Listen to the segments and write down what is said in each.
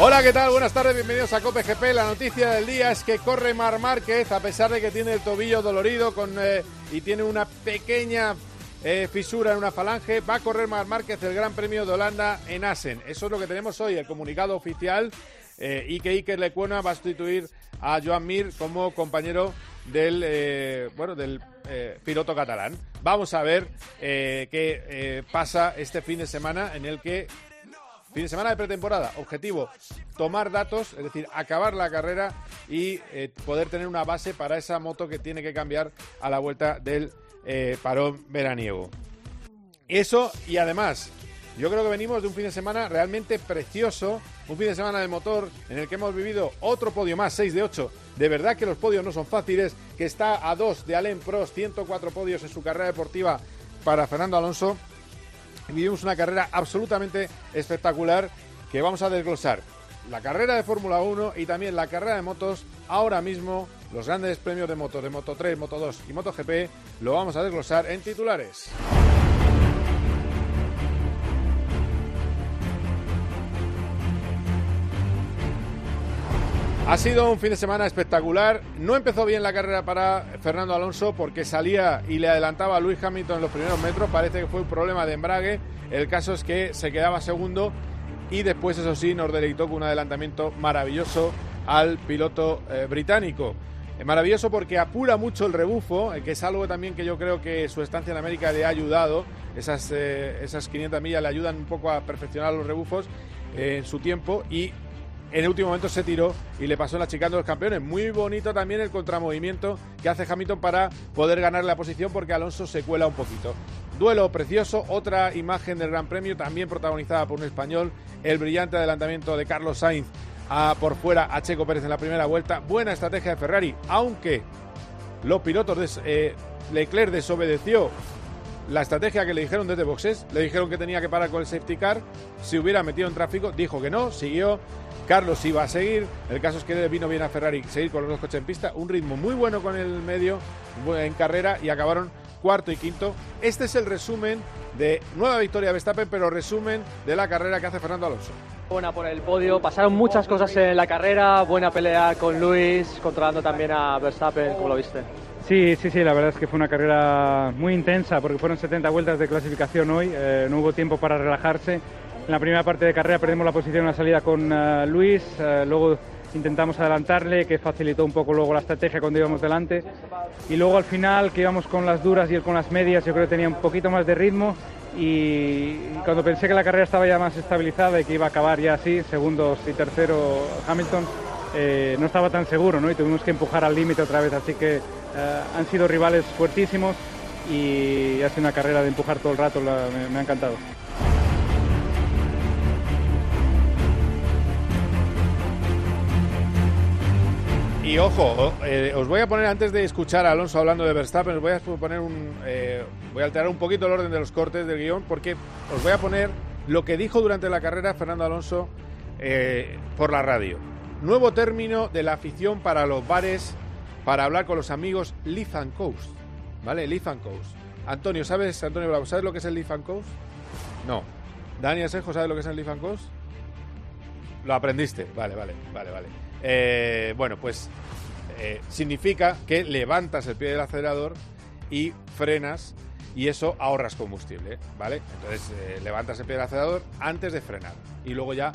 Hola, ¿qué tal? Buenas tardes, bienvenidos a Cope GP. La noticia del día es que corre Mar Márquez, a pesar de que tiene el tobillo dolorido eh, y tiene una pequeña eh, fisura en una falange, va a correr Mar Márquez el Gran Premio de Holanda en Assen. Eso es lo que tenemos hoy, el comunicado oficial. Eh, y que Iker Lecuona va a sustituir a Joan Mir como compañero del, eh, bueno, del piloto catalán. Vamos a ver qué pasa este fin de semana en el que Fin de semana de pretemporada, objetivo, tomar datos, es decir, acabar la carrera y eh, poder tener una base para esa moto que tiene que cambiar a la vuelta del eh, parón veraniego. Eso y además, yo creo que venimos de un fin de semana realmente precioso, un fin de semana de motor en el que hemos vivido otro podio más, 6 de 8. De verdad que los podios no son fáciles, que está a 2 de Alain Prost, 104 podios en su carrera deportiva para Fernando Alonso vivimos una carrera absolutamente espectacular que vamos a desglosar. La carrera de Fórmula 1 y también la carrera de motos, ahora mismo los grandes premios de moto, de Moto 3, Moto 2 y Moto GP, lo vamos a desglosar en titulares. Ha sido un fin de semana espectacular. No empezó bien la carrera para Fernando Alonso porque salía y le adelantaba a Luis Hamilton en los primeros metros. Parece que fue un problema de embrague. El caso es que se quedaba segundo y después, eso sí, nos deleitó con un adelantamiento maravilloso al piloto eh, británico. Es maravilloso porque apura mucho el rebufo, eh, que es algo también que yo creo que su estancia en América le ha ayudado. Esas, eh, esas 500 millas le ayudan un poco a perfeccionar los rebufos en su tiempo y en el último momento se tiró y le pasó la chicana de los campeones. Muy bonito también el contramovimiento que hace Hamilton para poder ganar la posición porque Alonso se cuela un poquito. Duelo precioso, otra imagen del Gran Premio también protagonizada por un español, el brillante adelantamiento de Carlos Sainz a, por fuera a Checo Pérez en la primera vuelta. Buena estrategia de Ferrari, aunque los pilotos de eh, Leclerc desobedeció la estrategia que le dijeron desde boxes, le dijeron que tenía que parar con el safety car, si hubiera metido en tráfico, dijo que no, siguió, Carlos iba a seguir, el caso es que vino bien a Ferrari seguir con los dos coches en pista, un ritmo muy bueno con el medio en carrera y acabaron cuarto y quinto. Este es el resumen de nueva victoria de Verstappen, pero resumen de la carrera que hace Fernando Alonso. Buena por el podio, pasaron muchas cosas en la carrera, buena pelea con Luis, controlando también a Verstappen, ¿cómo lo viste? Sí, sí, sí, la verdad es que fue una carrera muy intensa porque fueron 70 vueltas de clasificación hoy, eh, no hubo tiempo para relajarse. En la primera parte de carrera perdimos la posición en la salida con eh, Luis, eh, luego intentamos adelantarle, que facilitó un poco luego la estrategia cuando íbamos delante. Y luego al final, que íbamos con las duras y él con las medias, yo creo que tenía un poquito más de ritmo. Y cuando pensé que la carrera estaba ya más estabilizada y que iba a acabar ya así, segundos y tercero Hamilton, no estaba tan seguro ¿no? y tuvimos que empujar al límite otra vez. Así que eh, han sido rivales fuertísimos y ha sido una carrera de empujar todo el rato, me, ha encantado. Y ojo, eh, os voy a poner antes de escuchar a Alonso hablando de Verstappen, os voy a poner un, eh, voy a alterar un poquito el orden de los cortes del guion porque os voy a poner lo que dijo durante la carrera Fernando Alonso por la radio. Nuevo término de la afición para los bares para hablar con los amigos Leaf and Coast. ¿Vale? Leaf and Coast. Antonio, ¿sabes, Antonio Bravo, ¿sabes lo que es el Leaf and Coast? No. Dani Asenjo, ¿sabes lo que es el Leaf Coast? Lo aprendiste. Vale, vale, vale, vale. Eh, bueno, pues eh, significa que levantas el pie del acelerador y frenas y eso ahorras combustible, ¿vale? Entonces eh, levantas el pie del acelerador antes de frenar y luego ya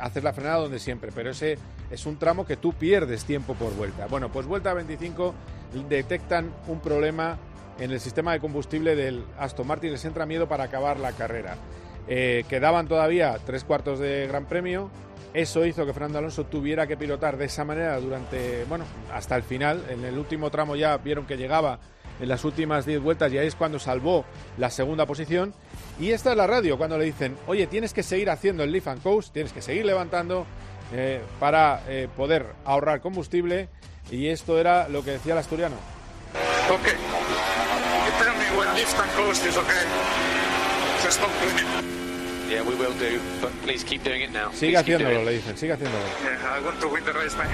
haces la frenada donde siempre, pero ese es un tramo que tú pierdes tiempo por vuelta. Bueno, pues vuelta 25 detectan un problema en el sistema de combustible del Aston Martin, les entra miedo para acabar la carrera. Eh, quedaban todavía tres cuartos de Gran Premio. Eso hizo que Fernando Alonso tuviera que pilotar de esa manera durante, bueno, hasta el final. En el último tramo ya vieron que llegaba en las últimas 10 vueltas y ahí es cuando salvó la segunda posición. Y esta es la radio, cuando le dicen, oye, tienes que seguir haciendo el Leaf and Coast, tienes que seguir levantando eh, para eh, poder ahorrar combustible. Y esto era lo que decía el asturiano. Okay. Yeah, we will do, but please keep doing it now. Sigue haciéndolo, le dicen, sigue haciéndolo. Yeah, I want to win the race, man.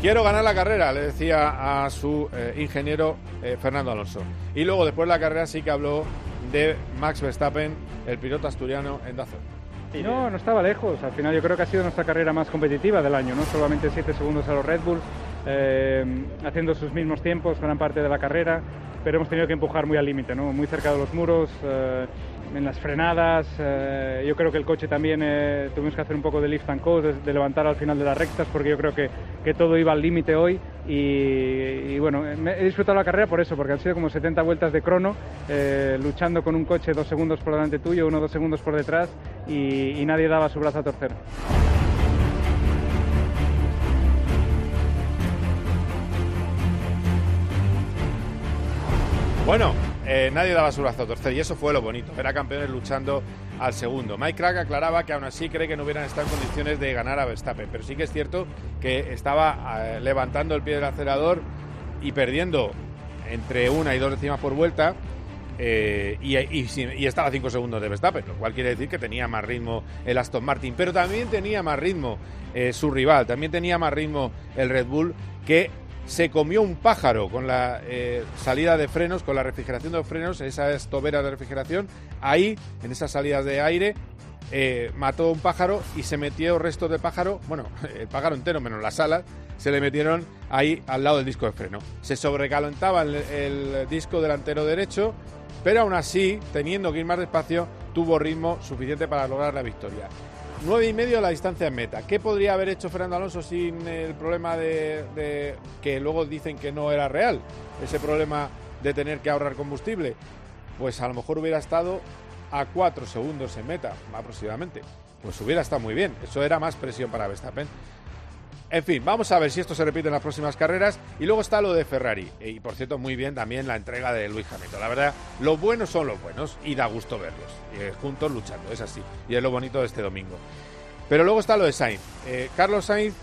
Quiero ganar la carrera, le decía a su eh, ingeniero eh, Fernando Alonso. Y luego, después de la carrera, sí que habló de Max Verstappen, el piloto asturiano en Dazón. No, no estaba lejos. Al final yo creo que ha sido nuestra carrera más competitiva del año, ¿no? Solamente 7 segundos a los Red Bull, eh, haciendo sus mismos tiempos gran parte de la carrera, pero hemos tenido que empujar muy al límite, ¿no? Muy cerca de los muros, eh, en las frenadas. eh, yo creo que el coche también eh, tuvimos que hacer un poco de lift and coast, de, levantar al final de las rectas, porque yo creo que, que todo iba al límite hoy. Y, bueno, he disfrutado la carrera por eso, porque han sido como 70 vueltas de crono, eh, luchando con un coche dos segundos por delante tuyo, uno dos segundos por detrás, y nadie daba su brazo a torcer. Bueno, eh, nadie daba su brazo a torcer y eso fue lo bonito. Era campeones luchando al segundo. Mike Crack aclaraba que aún así cree que no hubieran estado en condiciones de ganar a Verstappen, pero sí que es cierto que estaba eh, levantando el pie del acelerador y perdiendo entre una y dos décimas por vuelta. eh, y, estaba a 5 segundos de Verstappen, lo cual quiere decir que tenía más ritmo el Aston Martin, pero también tenía más ritmo su rival, también tenía más ritmo el Red Bull, que se comió un pájaro con la eh, salida de frenos, con la refrigeración de los frenos, esas toberas de refrigeración. Ahí, en esas salidas de aire, eh, mató un pájaro y se metió restos de pájaro, bueno, el pájaro entero menos las alas, se le metieron ahí al lado del disco de freno. Se sobrecalentaba el, el disco delantero derecho, pero aún así, teniendo que ir más despacio, tuvo ritmo suficiente para lograr la victoria. Nueve y medio la distancia en meta. ¿Qué podría haber hecho Fernando Alonso sin el problema de, de- que luego dicen que no era real? Ese problema de tener que ahorrar combustible. Pues a lo mejor hubiera estado a cuatro segundos en meta, aproximadamente. Pues hubiera estado muy bien. Eso era más presión para Verstappen. En fin, vamos a ver si esto se repite en las próximas carreras. Y luego está lo de Ferrari. Y por cierto, muy bien también la entrega de Luis Hamilton. La verdad, los buenos son los buenos y da gusto verlos. eh, juntos luchando, es así. Y es lo bonito de este domingo. Pero luego está lo de Sainz. Eh, Carlos Sainz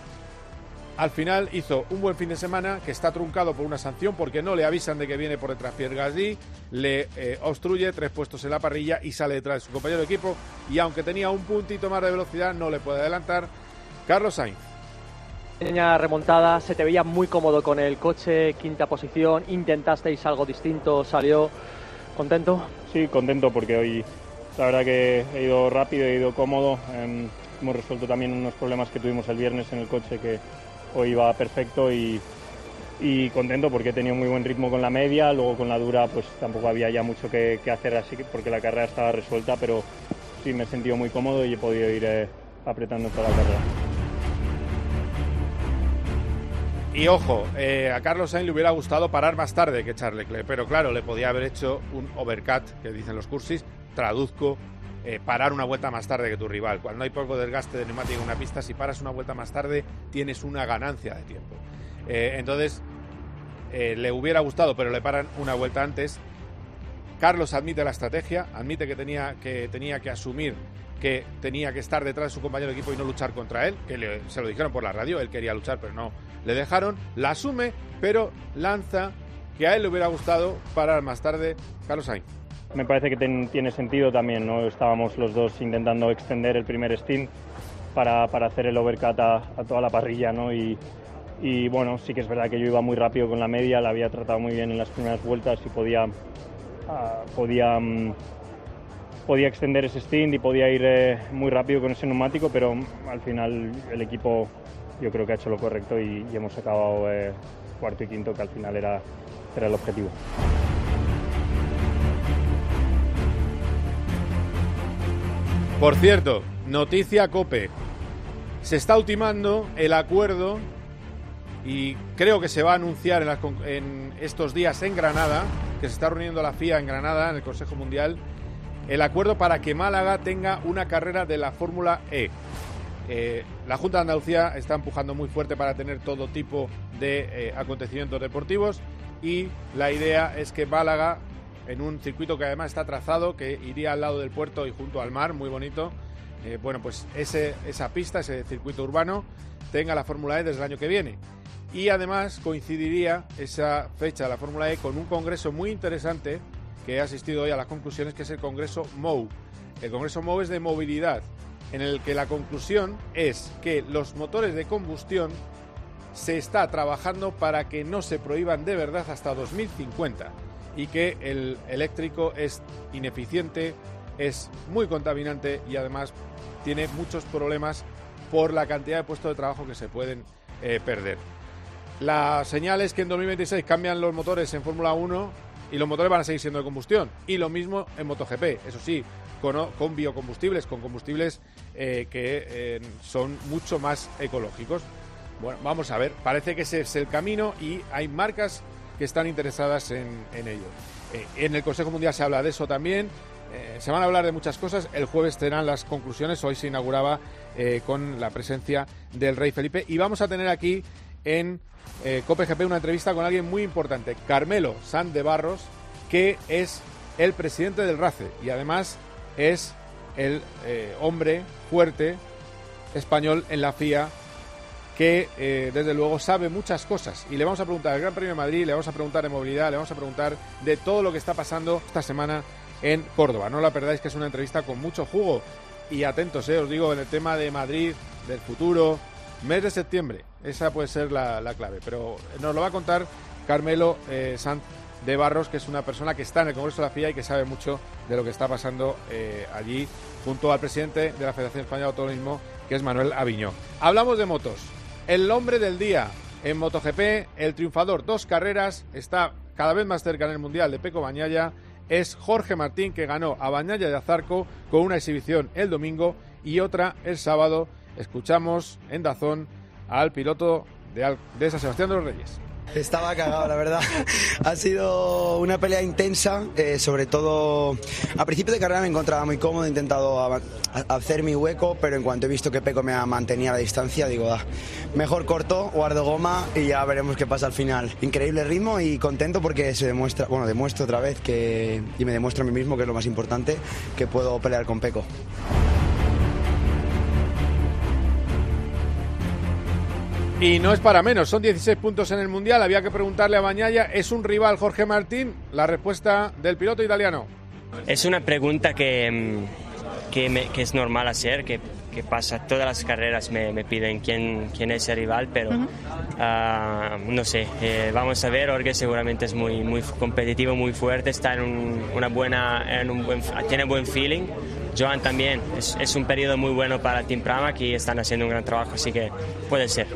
al final hizo un buen fin de semana que está truncado por una sanción porque no le avisan de que viene por detrás Pierre Gasly, le eh, obstruye tres puestos en la parrilla y sale detrás de su compañero de equipo y aunque tenía un puntito más de velocidad no le puede adelantar Carlos Sainz. Pequeña remontada, se te veía muy cómodo con el coche, quinta posición, intentasteis algo distinto, salió contento. Sí, contento porque hoy la verdad que he ido rápido, he ido cómodo. em, hemos resuelto también unos problemas que tuvimos el viernes en el coche que hoy iba perfecto y, contento porque he tenido muy buen ritmo con la media, luego con la dura pues tampoco había ya mucho que, hacer así que- porque la carrera estaba resuelta, pero sí me he sentido muy cómodo y he podido ir eh, apretando toda la carrera. Y ojo, eh, a Carlos Sainz le hubiera gustado parar más tarde que Charles Leclerc, pero claro, le podía haber hecho un overcut, que dicen los cursis, traduzco, eh, parar una vuelta más tarde que tu rival. Cuando hay poco desgaste de neumático en una pista, si paras una vuelta más tarde, tienes una ganancia de tiempo. Eh, entonces, le hubiera gustado, pero le paran una vuelta antes. Carlos admite la estrategia, admite que tenía que, tenía que asumir que tenía que estar detrás de su compañero de equipo y no luchar contra él, que le- se lo dijeron por la radio, él quería luchar pero no le dejaron, la asume, pero lanza que a él le hubiera gustado parar más tarde Carlos Sainz. Me parece que ten- tiene sentido también, ¿no? Estábamos los dos intentando extender el primer stint para, para hacer el overcut a, a toda la parrilla, ¿no? Y, y, bueno, sí que es verdad que yo iba muy rápido con la media, la había tratado muy bien en las primeras vueltas y podía, ah, podía, mm, podía extender ese stint y podía ir eh, muy rápido con ese neumático, pero al final el equipo yo creo que ha hecho lo correcto y, hemos acabado eh, cuarto y quinto, que al final era, era el objetivo. Por cierto, noticia Cope. Se está ultimando el acuerdo y creo que se va a anunciar en, en estos días en Granada, que se está reuniendo la FIA en Granada, en el Consejo Mundial, el acuerdo para que Málaga tenga una carrera de la Fórmula E. Eh, la Junta de Andalucía está empujando muy fuerte para tener todo tipo de eh, acontecimientos deportivos y la idea es que Málaga, en un circuito que además está trazado, que iría al lado del puerto y junto al mar, muy bonito, eh, bueno, pues esa pista, ese circuito urbano, tenga la Fórmula E desde el año que viene. y además coincidiría esa fecha de la Fórmula E con un congreso muy interesante que he asistido hoy a las conclusiones, que es el Congreso MOU. El Congreso MOU es de movilidad, en el que la conclusión es que los motores de combustión se está trabajando para que no se prohíban de verdad hasta 2050 y que el eléctrico es ineficiente, es muy contaminante y además tiene muchos problemas por la cantidad de puestos de trabajo que se pueden eh, perder. La señal es que en 2026 cambian los motores en Fórmula 1 y los motores van a seguir siendo de combustión. Y lo mismo en MotoGP, eso sí, con, biocombustibles, con combustibles eh, que eh, son mucho más ecológicos. Bueno, vamos a ver, parece que ese es el camino y hay marcas que están interesadas en, ello. Eh, en el Consejo Mundial se habla de eso también. se van a hablar de muchas cosas. El jueves tendrán las conclusiones. Hoy se inauguraba con la presencia del rey Felipe. Y vamos a tener aquí en eh, COPGP una entrevista con alguien muy importante, Carmelo San de Barros, que es el presidente del RACE y además es el eh, hombre fuerte español en la FIA que eh, desde luego sabe muchas cosas. Y le vamos a preguntar del Gran Premio de Madrid, le vamos a preguntar de movilidad, le vamos a preguntar de todo lo que está pasando esta semana en Córdoba. No la perdáis que es una entrevista con mucho jugo. Y atentos, os digo, en el tema de Madrid, del futuro, Mes de septiembre, esa puede ser la, clave, pero nos lo va a contar Carmelo eh, Sanz de Barros, que es una persona que está en el Congreso de la FIA y que sabe mucho de lo que está pasando eh, allí, junto al presidente de la Federación Española de Automovilismo, que es Manuel Aviñó. Hablamos de motos. El hombre del día en MotoGP, el triunfador, dos carreras, está cada vez más cerca en el Mundial de Peco Bañaya, es Jorge Martín, que ganó a Bañaya de Azarco con una exhibición el domingo y otra el sábado escuchamos en Dazón al piloto de, de San Sebastián de los Reyes. Estaba cagado, la verdad. ha sido una pelea intensa, eh, sobre todo a principio de carrera me encontraba muy cómodo, he intentado hacer mi hueco, pero en cuanto he visto que Peco me mantenía a la distancia, digo, ah, mejor corto, guardo goma y ya veremos qué pasa al final. Increíble ritmo y contento porque se demuestra, bueno, demuestro otra vez que, y me demuestro a mí mismo, que es lo más importante, que puedo pelear con Peco. Y no es para menos, son 16 puntos en el Mundial. Había que preguntarle a Bañaya, ¿es un rival Jorge Martín? La respuesta del piloto italiano. Es una pregunta que, mm, que, es normal hacer, que, que, pasa todas las carreras, me, piden quién, quién es el rival, pero ah, no sé, eh, vamos a ver, Jorge seguramente es muy, muy competitivo, muy fuerte, está en, una buena, en un buen, tiene buen feeling. Joan también, es, es un periodo muy bueno para Team Pramac y están haciendo un gran trabajo, así que puede ser.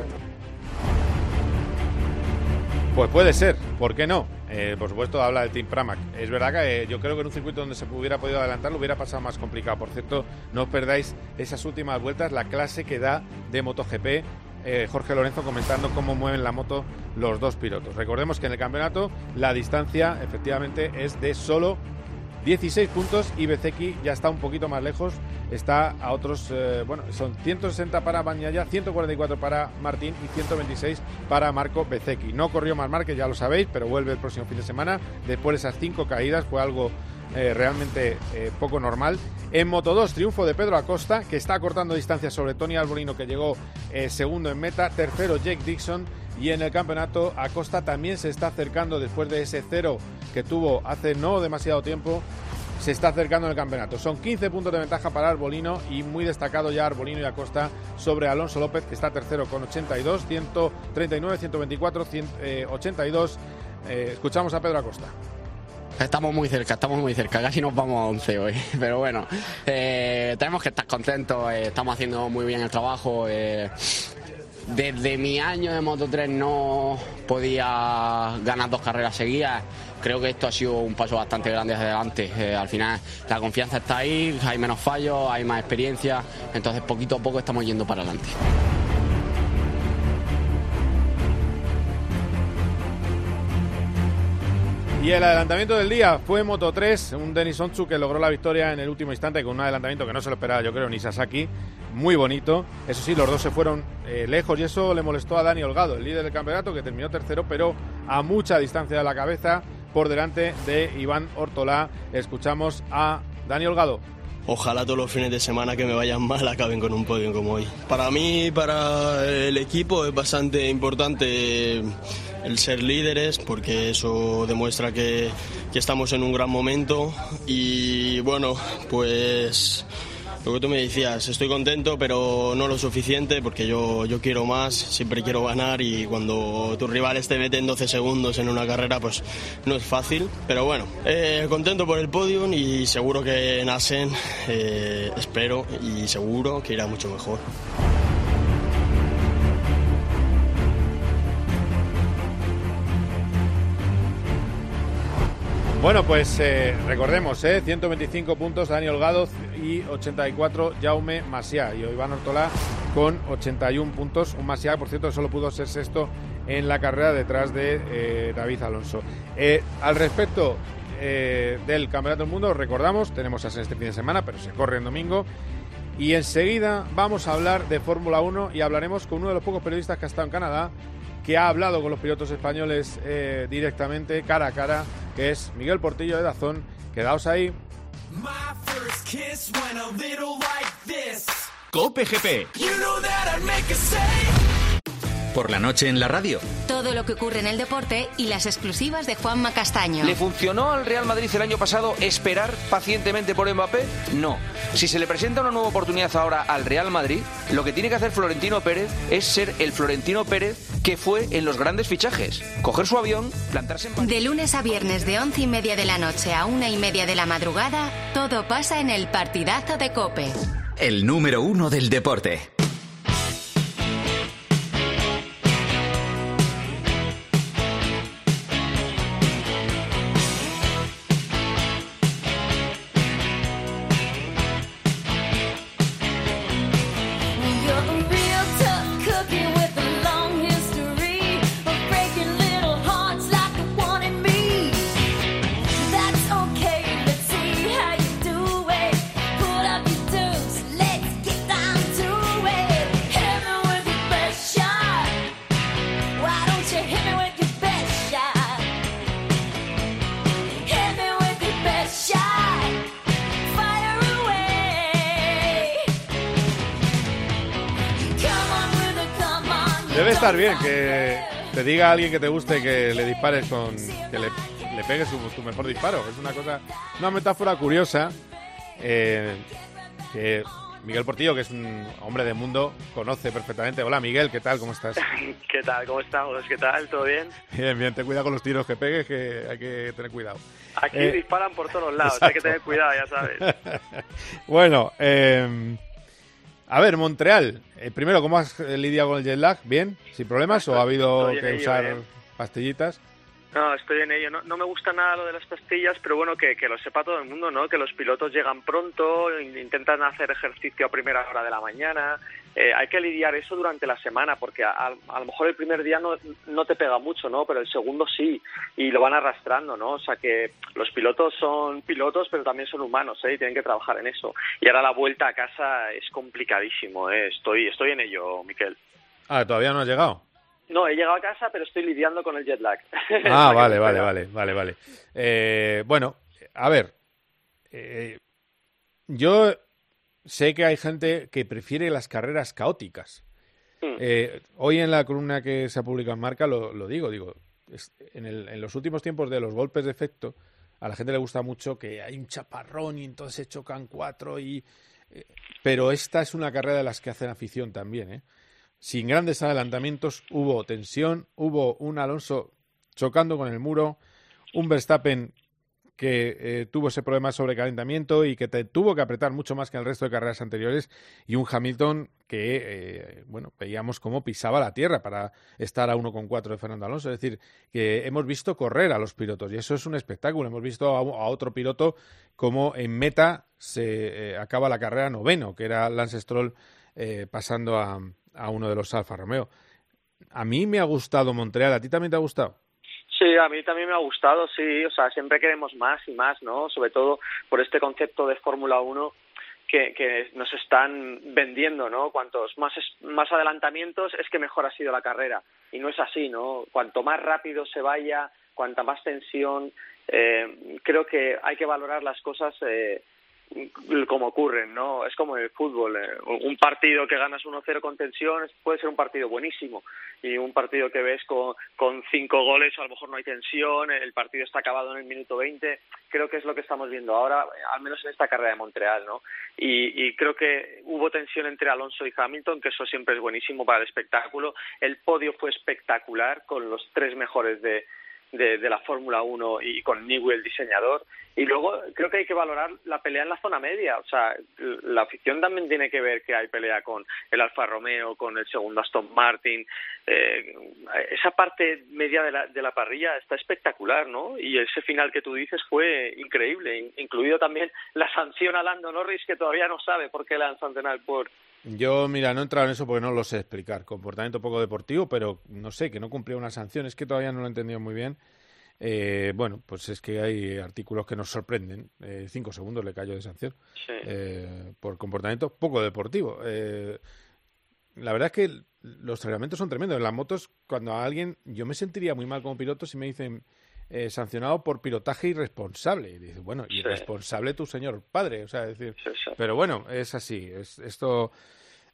Pues puede ser, ¿por qué no? Eh, por supuesto, habla del Team Pramac. Es verdad que eh, yo creo que en un circuito donde se hubiera podido adelantar lo hubiera pasado más complicado. Por cierto, no os perdáis esas últimas vueltas, la clase que da de MotoGP. Eh, Jorge Lorenzo comentando cómo mueven la moto los dos pilotos. Recordemos que en el campeonato la distancia efectivamente es de solo 16 puntos y Bezeki ya está un poquito más lejos, está a otros, eh, bueno, son 160 para Bañaya, 144 para Martín y 126 para Marco Bezeki. No corrió más Márquez, ya lo sabéis, pero vuelve el próximo fin de semana. Después de esas cinco caídas fue algo eh, realmente eh, poco normal. En Moto 2, triunfo de Pedro Acosta, que está cortando distancia sobre Tony Albolino, que llegó segundo en meta. Tercero, Jake Dixon. Y en el campeonato, Acosta también se está acercando después de ese cero que tuvo hace no demasiado tiempo. Se está acercando en el campeonato. Son 15 puntos de ventaja para Arbolino y muy destacado ya Arbolino y Acosta sobre Alonso López, que está tercero con 82, 139, 124, 82. escuchamos a Pedro Acosta. Estamos muy cerca, estamos muy cerca, casi nos vamos a 11 hoy, pero bueno, eh, tenemos que estar contentos, eh, estamos haciendo muy bien el trabajo. Eh, desde mi año de Moto 3 no podía ganar dos carreras seguidas. Creo que esto ha sido un paso bastante grande hacia adelante. Eh, al final la confianza está ahí, hay menos fallos, hay más experiencia, entonces poquito a poco estamos yendo para adelante. Y el adelantamiento del día fue Moto 3, un Denis Onchu que logró la victoria en el último instante con un adelantamiento que no se lo esperaba, yo creo, ni Sasaki. Muy bonito. Eso sí, los dos se fueron eh, lejos y eso le molestó a Dani Holgado, el líder del campeonato, que terminó tercero, pero a mucha distancia de la cabeza por delante de Iván Ortolá. Escuchamos a Dani Holgado. Ojalá todos los fines de semana que me vayan mal acaben con un podio como hoy. Para mí, para el equipo es bastante importante el ser líderes porque eso demuestra que, que estamos en un gran momento y bueno, pues lo que tú me decías, estoy contento, pero no lo suficiente porque yo, yo quiero más, siempre quiero ganar y cuando tus rivales te meten 12 segundos en una carrera, pues no es fácil. Pero bueno, eh, contento por el podium y seguro que en Asen, eh, espero y seguro que irá mucho mejor. Bueno, pues eh, recordemos, eh, 125 puntos Dani Holgado y 84 Jaume Masiá. Y Iván Ortolá con 81 puntos. Un Masiá, por cierto, solo pudo ser sexto en la carrera detrás de eh, David Alonso. Eh, al respecto eh, del Campeonato del Mundo, recordamos, tenemos a este fin de semana, pero se corre en domingo. Y enseguida vamos a hablar de Fórmula 1 y hablaremos con uno de los pocos periodistas que ha estado en Canadá, que ha hablado con los pilotos españoles eh, directamente, cara a cara, que es Miguel Portillo de Dazón. Quedaos ahí. Cope GP. Por la noche en la radio. Todo lo que ocurre en el deporte y las exclusivas de Juanma Castaño. ¿Le funcionó al Real Madrid el año pasado esperar pacientemente por Mbappé? No. Si se le presenta una nueva oportunidad ahora al Real Madrid, lo que tiene que hacer Florentino Pérez es ser el Florentino Pérez que fue en los grandes fichajes. Coger su avión, plantarse en. De lunes a viernes de once y media de la noche a una y media de la madrugada, todo pasa en el partidazo de Cope. El número uno del deporte. Estar bien que te diga a alguien que te guste que le dispares con. que le, le pegues su, tu mejor disparo. Es una cosa. Una metáfora curiosa. eh, que Miguel Portillo, que es un hombre de mundo, conoce perfectamente. Hola Miguel, ¿qué tal? ¿Cómo estás? ¿Qué tal? ¿Cómo estamos? ¿Qué tal? ¿Todo bien? Bien, bien, ten cuidado con los tiros que pegues, que hay que tener cuidado. Aquí Eh, disparan por todos lados, hay que tener cuidado, ya sabes. bueno, eh, a ver, Montreal. eh, primero, ¿cómo has eh, lidiado con el jet lag? ¿Bien? ¿Sin problemas? ¿O ha habido que ello, usar eh. pastillitas? No, estoy en ello. No, no me gusta nada lo de las pastillas, pero bueno, que, que lo sepa todo el mundo, ¿no? Que los pilotos llegan pronto, in- intentan hacer ejercicio a primera hora de la mañana. Eh, hay que lidiar eso durante la semana, porque a, a- a lo mejor el primer día no, no te pega mucho, ¿no? Pero el segundo sí, y lo van arrastrando, ¿no? O sea que los pilotos son pilotos, pero también son humanos, ¿eh? Y tienen que trabajar en eso. Y ahora la vuelta a casa es complicadísimo, ¿eh? Estoy, estoy en ello, Miquel. Ah, todavía no has llegado. No, he llegado a casa, pero estoy lidiando con el jet lag. Ah, vale, vale, vale, vale, vale. Eh, bueno, a ver, eh, yo sé que hay gente que prefiere las carreras caóticas. Hmm. Eh, hoy en la columna que se ha publicado en Marca lo, lo digo, digo, es- en, el- en los últimos tiempos de los golpes de efecto, a la gente le gusta mucho que hay un chaparrón y entonces se chocan cuatro y... eh, pero esta es una carrera de las que hacen afición también, ¿eh? Sin grandes adelantamientos, hubo tensión, hubo un Alonso chocando con el muro, un Verstappen que eh, tuvo ese problema de sobrecalentamiento y que te- tuvo que apretar mucho más que en el resto de carreras anteriores y un Hamilton que, eh, bueno, veíamos cómo pisaba la tierra para estar a 1,4 de Fernando Alonso. Es decir, que hemos visto correr a los pilotos y eso es un espectáculo. Hemos visto a, otro piloto como en meta se eh, acaba la carrera noveno, que era Lance Stroll pasando a, a uno de los Alfa Romeo. A mí me ha gustado Montreal, ¿a ti también te ha gustado? Sí, a mí también me ha gustado, sí, o sea, siempre queremos más y más, ¿no? Sobre todo por este concepto de Fórmula 1 que, que nos están vendiendo, ¿no? Cuantos más, es- más adelantamientos es que mejor ha sido la carrera. Y no es así, ¿no? Cuanto más rápido se vaya, cuanta más tensión, eh, creo que hay que valorar las cosas eh, como ocurren, ¿no? Es como el fútbol. eh, Un partido que ganas 1-0 con tensión puede ser un partido buenísimo y un partido que ves con, con cinco goles a lo mejor no hay tensión, el partido está acabado en el minuto 20. Creo que es lo que estamos viendo ahora, al menos en esta carrera de Montreal, ¿no? Y, y creo que hubo tensión entre Alonso y Hamilton, que eso siempre es buenísimo para el espectáculo. El podio fue espectacular con los tres mejores de, de, de la Fórmula 1 y con Newell, el diseñador. Y luego creo que hay que valorar la pelea en la zona media. O sea, la afición también tiene que ver que hay pelea con el Alfa Romeo, con el segundo Aston Martin. Eh, esa parte media de la, de la parrilla está espectacular, ¿no? Y ese final que tú dices fue increíble, in- incluido también la sanción a Lando Norris, que todavía no sabe por qué le han sancionado por Yo, mira, no he entrado en eso porque no lo sé explicar. Comportamiento poco deportivo, pero no sé, que no cumplía una sanción. Es que todavía no lo he entendido muy bien. Eh, bueno, pues es que hay artículos que nos sorprenden. Eh, cinco segundos le cayó de sanción Sí. eh, por comportamiento poco deportivo. Eh, la verdad es que los reglamentos son tremendos. En las motos, cuando a alguien, yo me sentiría muy mal como piloto si me dicen eh, sancionado por pilotaje irresponsable. Y dices, bueno, Sí. irresponsable tu señor padre. O sea, es decir, Sí, sí. pero bueno, es así. Es, esto,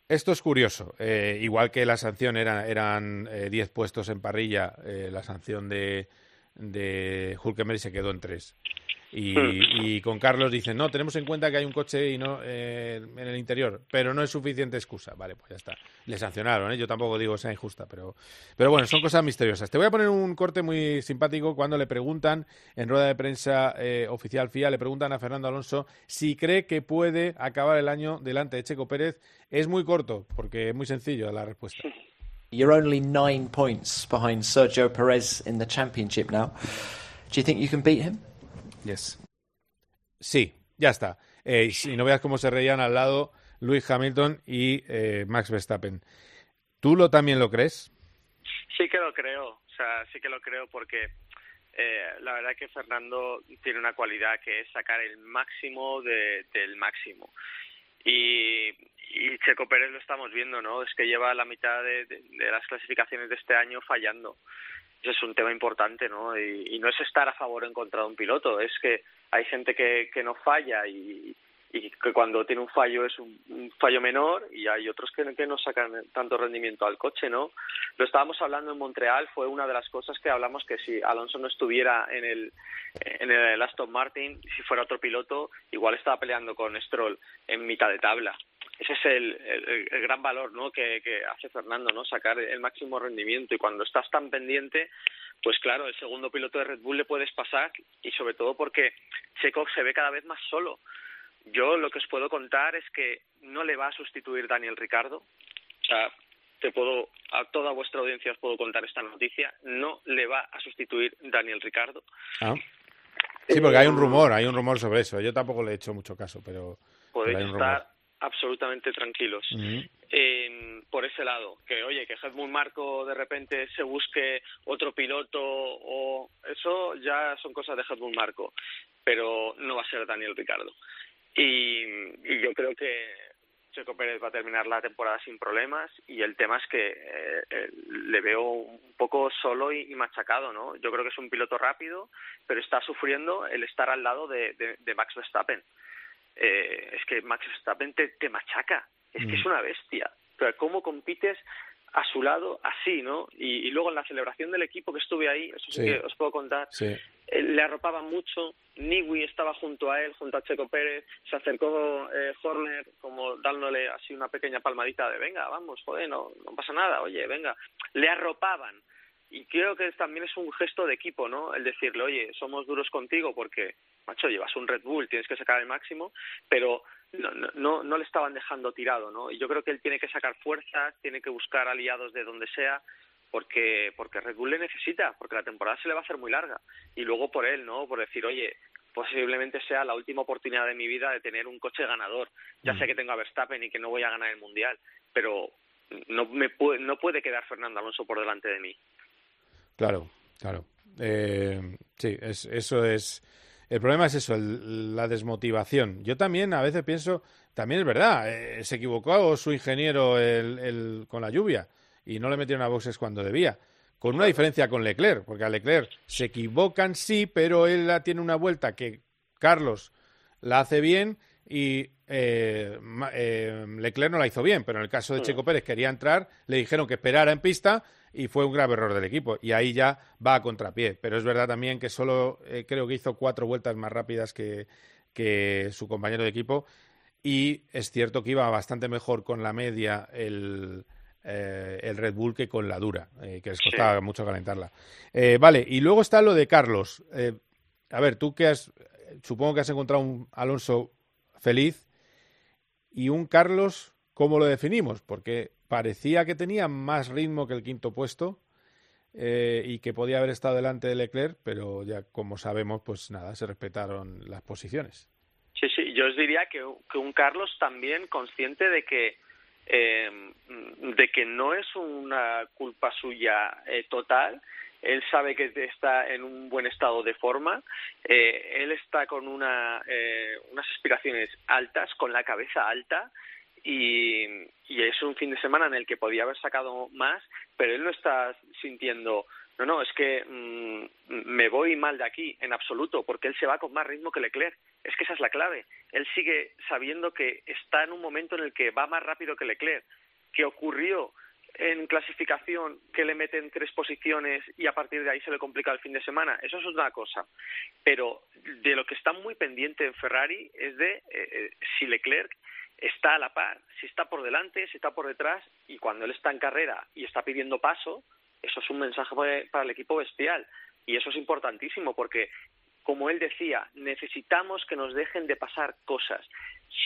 esto es curioso. Eh, igual que la sanción era, eran eh, 10 puestos en parrilla, eh, la sanción de, de Hulkenberg se quedó en 3. Y, y con Carlos dicen, no, tenemos en cuenta que hay un coche y no eh, en el interior, pero no es suficiente excusa. Vale, pues ya está. Le sancionaron, ¿eh? yo tampoco digo que sea injusta, pero, pero bueno, son cosas misteriosas. Te voy a poner un corte muy simpático cuando le preguntan en rueda de prensa eh, oficial FIA, le preguntan a Fernando Alonso si cree que puede acabar el año delante de Checo Pérez. Es muy corto, porque es muy sencillo la respuesta. You're only nine points behind Sergio Perez in the championship now. Do you think you can beat him? Yes. Sí, ya está. Eh, y no veas cómo se reían al lado Luis Hamilton y eh, Max Verstappen. ¿Tú lo también lo crees? Sí que lo creo, o sea, sí que lo creo porque eh, la verdad que Fernando tiene una cualidad que es sacar el máximo de- del máximo. Y, y Checo Pérez lo estamos viendo, ¿no? Es que lleva la mitad de, de- de las clasificaciones de este año fallando. Es un tema importante, ¿no? Y, no es estar a favor o en contra de un piloto, es que hay gente que, que no falla y, y que cuando tiene un fallo es un, un fallo menor y hay otros que, que no sacan tanto rendimiento al coche, ¿no? Lo estábamos hablando en Montreal, fue una de las cosas que hablamos que si Alonso no estuviera en el, en el Aston Martin, si fuera otro piloto, igual estaba peleando con Stroll en mitad de tabla. Ese es el, el- el gran valor ¿no? que, que hace Fernando, ¿no? sacar el máximo rendimiento. Y cuando estás tan pendiente, pues claro, el segundo piloto de Red Bull le puedes pasar y sobre todo porque Checo se ve cada vez más solo. Yo lo que os puedo contar es que no le va a sustituir Daniel Ricardo. O sea, te puedo, a toda vuestra audiencia os puedo contar esta noticia. No le va a sustituir Daniel Ricardo. Ah. Sí, porque hay un rumor, hay un rumor sobre eso. Yo tampoco le he hecho mucho caso, pero, hay un rumor. estar absolutamente tranquilos. En- por ese lado, que oye, que Helmut Marco de repente se busque otro piloto o eso ya son cosas de Helmut Marco, pero no va a ser Daniel Ricardo. Y, y yo creo que Checo Pérez va a terminar la temporada sin problemas y el tema es que eh, eh, le veo un poco solo y, y machacado, ¿no? Yo creo que es un piloto rápido, pero está sufriendo el estar al lado de, de- de Max Verstappen. Eh, es que Max Verstappen te, te machaca, es que Mm. es una bestia. Pero ¿cómo compites a su lado así, no? Y, y luego en la celebración del equipo que estuve ahí, eso sí, Sí. que os puedo contar, Sí. eh, le arropaba mucho, Niwi estaba junto a él, junto a Checo Pérez, se acercó eh, Horner como dándole así una pequeña palmadita de venga, vamos, joder, no, no pasa nada, oye, venga, le arropaban. Y creo que también es un gesto de equipo, ¿no? El decirle, oye, somos duros contigo porque, macho, llevas un Red Bull, tienes que sacar el máximo, pero no, no, no, le estaban dejando tirado, ¿no? Y yo creo que él tiene que sacar fuerzas, tiene que buscar aliados de donde sea, porque porque Red Bull le necesita, porque la temporada se le va a hacer muy larga. Y luego por él, ¿no? Por decir, oye, posiblemente sea la última oportunidad de mi vida de tener un coche ganador. Ya Mm. sé que tengo a Verstappen y que no voy a ganar el Mundial, pero no, me puede, no puede quedar Fernando Alonso por delante de mí. Claro, claro. Eh, sí, es, eso es. El problema es eso, el- la desmotivación. Yo también a veces pienso, también es verdad, eh, se equivocó su ingeniero el, el- con la lluvia y no le metieron a boxes cuando debía. Con una diferencia con Leclerc, porque a Leclerc se equivocan, sí, pero él la tiene una vuelta que Carlos la hace bien y eh, eh, Leclerc no la hizo bien, pero en el caso de Checo Pérez quería entrar, le dijeron que esperara en pista y fue un grave error del equipo. Y ahí ya va a contrapié. Pero es verdad también que solo eh, creo que hizo cuatro vueltas más rápidas que, que su compañero de equipo. Y es cierto que iba bastante mejor con la media el, el Red Bull que con la dura, que les costaba mucho calentarla. vale, y luego está lo de Carlos. a ver, tú que has, supongo que has encontrado un Alonso feliz. Y un Carlos, ¿cómo lo definimos? Porque parecía que tenía más ritmo que el quinto puesto eh, y que podía haber estado delante de Leclerc, pero ya como sabemos, pues nada, se respetaron las posiciones. Sí, sí, yo os diría que, un Carlos también consciente de que eh, de que no es una culpa suya eh, total él sabe que está en un buen estado de forma, eh, él está con una, eh, unas aspiraciones altas, con la cabeza alta, y, es un fin de semana en el que podía haber sacado más, pero él no está sintiendo, no, no, es que mm, me voy mal de aquí, en absoluto, porque él se va con más ritmo que Leclerc. Es que esa es la clave. Él sigue sabiendo que está en un momento en el que va más rápido que Leclerc. que ocurrió en clasificación que le meten tres posiciones y a partir de ahí se le complica el fin de semana. Eso es una cosa. Pero de lo que está muy pendiente en Ferrari es de eh, eh, si Leclerc está a la par, si está por delante, si está por detrás y cuando él está en carrera y está pidiendo paso, eso es un mensaje para el equipo bestial. Y eso es importantísimo porque como él decía, necesitamos que nos dejen de pasar cosas.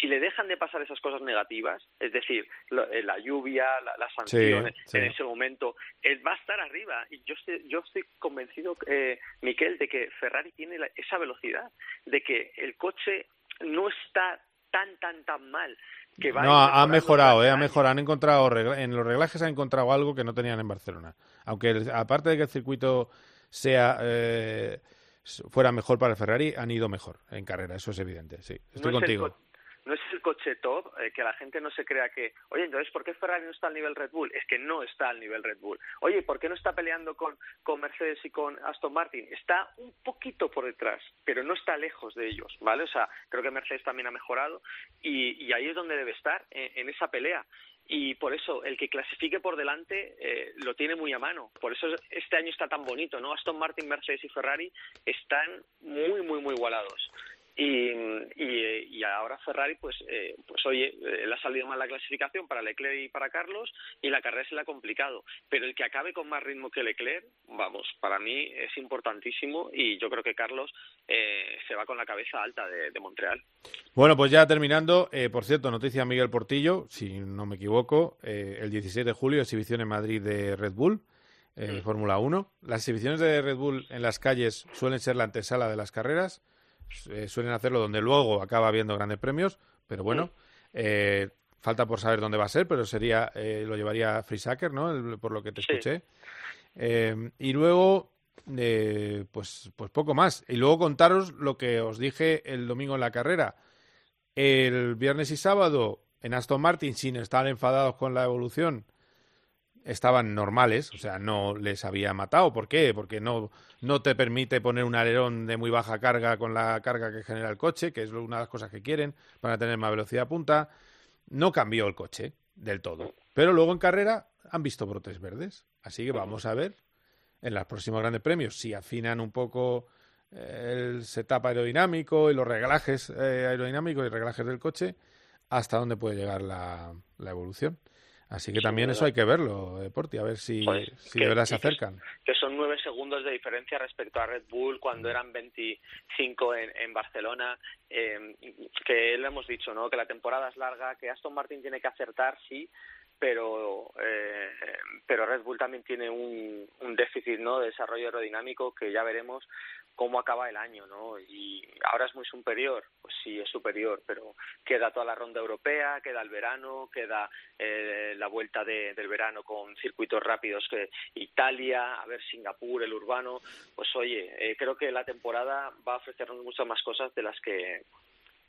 Si le dejan de pasar esas cosas negativas, es decir, eh, la lluvia, las sanciones en ese momento, él va a estar arriba. Y yo estoy, yo estoy convencido, eh, Miquel, de que Ferrari tiene esa velocidad, de que el coche no está tan, tan, tan mal. Que va no, ha mejorado, eh, ha mejorado. Han encontrado, en los reglajes han encontrado algo que no tenían en Barcelona. Aunque aparte de que el circuito sea... Eh, fuera mejor para Ferrari, han ido mejor en carrera, eso es evidente, sí. Estoy contigo no es el coche top, eh, que la gente no se crea que, oye, entonces, ¿por qué Ferrari no está al nivel Red Bull? Es que no está al nivel Red Bull. Oye, ¿por qué no está peleando con, con Mercedes y con Aston Martin? Está un poquito por detrás, pero no está lejos de ellos, ¿vale? O sea, creo que Mercedes también ha mejorado y, ahí es donde debe estar, en esa pelea y por eso el que clasifique por delante eh, lo tiene muy a mano. Por eso este año está tan bonito, ¿no? Aston Martin, Mercedes y Ferrari están muy, muy, muy igualados. Y, y, ahora Ferrari, pues, eh, pues oye, eh, le ha salido mal la clasificación para Leclerc y para Carlos y la carrera se le ha complicado. Pero el que acabe con más ritmo que Leclerc, vamos, para mí es importantísimo y yo creo que Carlos eh, se va con la cabeza alta de, Montreal. Bueno, pues ya terminando, por cierto, noticia Miguel Portillo, si no me equivoco, el 16 de julio, exhibición en Madrid de Red Bull. Mm. Fórmula 1. Las exhibiciones de Red Bull en las calles suelen ser la antesala de las carreras. Eh, suelen hacerlo donde luego acaba habiendo grandes premios, pero bueno, eh, falta por saber dónde va a ser, pero sería eh, lo llevaría Frisaker, ¿no? por lo que te escuché. y luego, pues, pues poco más. Y luego contaros lo que os dije el domingo en la carrera. El viernes y sábado en Aston Martin, sin estar enfadados con la evolución, estaban normales, o sea, no les había matado. ¿Por qué? Porque no, no te permite poner un alerón de muy baja carga con la carga que genera el coche, que es una de las cosas que quieren para tener más velocidad punta. No cambió el coche del todo. Pero luego en carrera han visto brotes verdes. Así que vamos a ver en los próximos grandes premios si afinan un poco eh, el setup aerodinámico y los reglajes eh, aerodinámicos y reglajes del coche, hasta dónde puede llegar la evolución. Así que también eso hay que verlo, Deporti, a ver si, si de verdad se acercan. Que, son nueve segundos de diferencia respecto a Red Bull cuando mm. eran 25 en, en Barcelona. Eh, que lo hemos dicho, ¿no? Que la temporada es larga, que Aston Martin tiene que acertar, sí, pero eh, pero Red Bull también tiene un, un déficit no de desarrollo aerodinámico que ya veremos cómo acaba el año no y ahora es muy superior pues sí es superior pero queda toda la ronda europea queda el verano queda eh, la vuelta de, del verano con circuitos rápidos que Italia a ver Singapur el urbano pues oye eh, creo que la temporada va a ofrecernos muchas más cosas de las que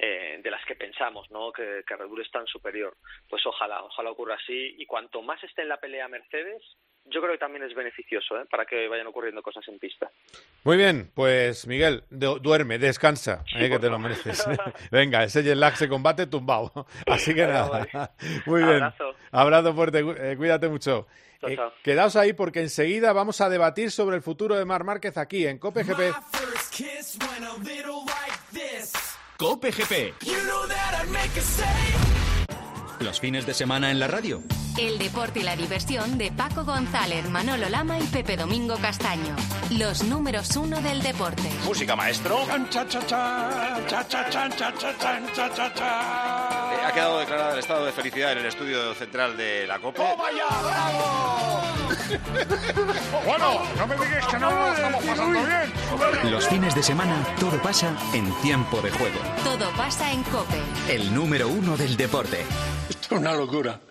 eh, de las que pensamos, ¿no? Que, Red Bull es tan superior. Pues ojalá, ojalá ocurra así. Y cuanto más esté en la pelea Mercedes, yo creo que también es beneficioso ¿eh? para que vayan ocurriendo cosas en pista. Muy bien, pues Miguel, duerme, descansa, eh, que te lo mereces. Venga, ese jet lag se combate tumbado. Así que nada, muy bien. Abrazo. Abrazo fuerte, eh, cuídate mucho. Eh, quedaos ahí porque enseguida vamos a debatir sobre el futuro de Mar Márquez aquí en Cope GP. Cope GP. Los fines de semana en la radio. El deporte y la diversión de Paco González, Manolo Lama y Pepe Domingo Castaño. Los números uno del deporte. Música maestro. ha quedado declarado el estado de felicidad en el estudio central de la Copa. vaya, bravo! bueno, no me digas que no lo estamos pasando bien. Los fines de semana todo pasa en tiempo de juego. Todo pasa en Cope. El número uno del deporte. Una locura.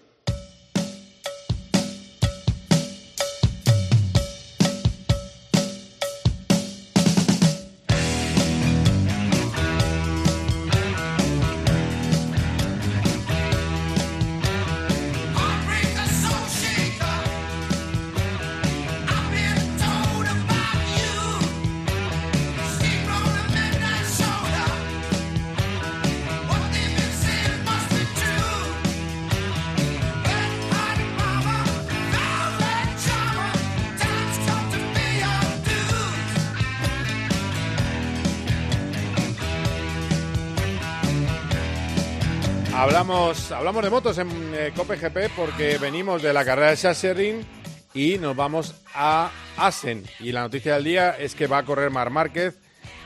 Hablamos, de motos en eh, Cope GP porque venimos de la carrera de Sachsenring y nos vamos a Asen. Y la noticia del día es que va a correr Mar Márquez,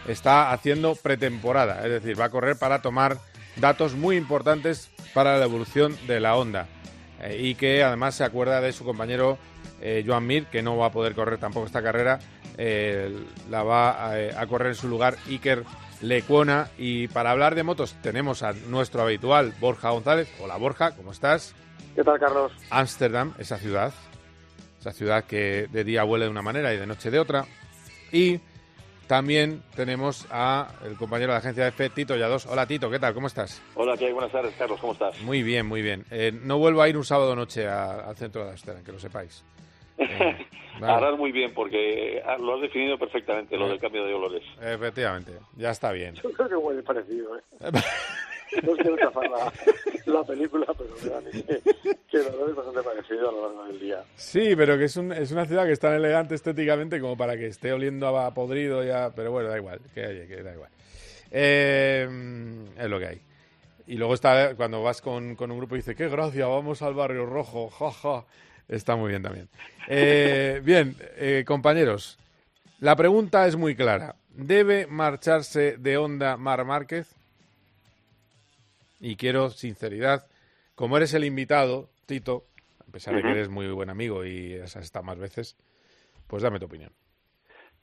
está haciendo pretemporada, es decir, va a correr para tomar datos muy importantes para la evolución de la Honda. Eh, y que además se acuerda de su compañero eh, Joan Mir, que no va a poder correr tampoco esta carrera, la va a, correr en su lugar Iker Lecuona. Y para hablar de motos tenemos a nuestro habitual Borja González. Hola Borja, ¿cómo estás? ¿Qué tal, Carlos? Ámsterdam, esa ciudad. Esa ciudad que de día huele de una manera y de noche de otra. Y también tenemos a el compañero de la agencia de F, Tito Yados. Hola Tito, ¿qué tal? ¿Cómo estás? Hola, ¿qué hay? Buenas tardes, Carlos, ¿cómo estás? Muy bien, muy bien. Eh, no vuelvo a ir un sábado noche al centro de Ámsterdam, que lo sepáis. Eh, Harás muy bien porque ah, lo has definido perfectamente, lo del cambio de olores. Efectivamente, ya está bien. Yo creo que huele parecido, ¿eh? no quiero chafar la, la película, pero que, que olor es bastante parecido a lo largo del día. Sí, pero que es, un, es una ciudad que es tan elegante estéticamente como para que esté oliendo a podrido ya, pero bueno, da igual, que, que da igual. Eh, es lo que hay. Y luego está cuando vas con, con un grupo y dice, qué gracia, vamos al barrio rojo, jaja. Está muy bien también. Eh, bien, eh, compañeros, la pregunta es muy clara. ¿Debe marcharse de Honda Mar Márquez? Y quiero sinceridad. Como eres el invitado, Tito, a pesar de que eres muy buen amigo y has estado más veces, pues dame tu opinión.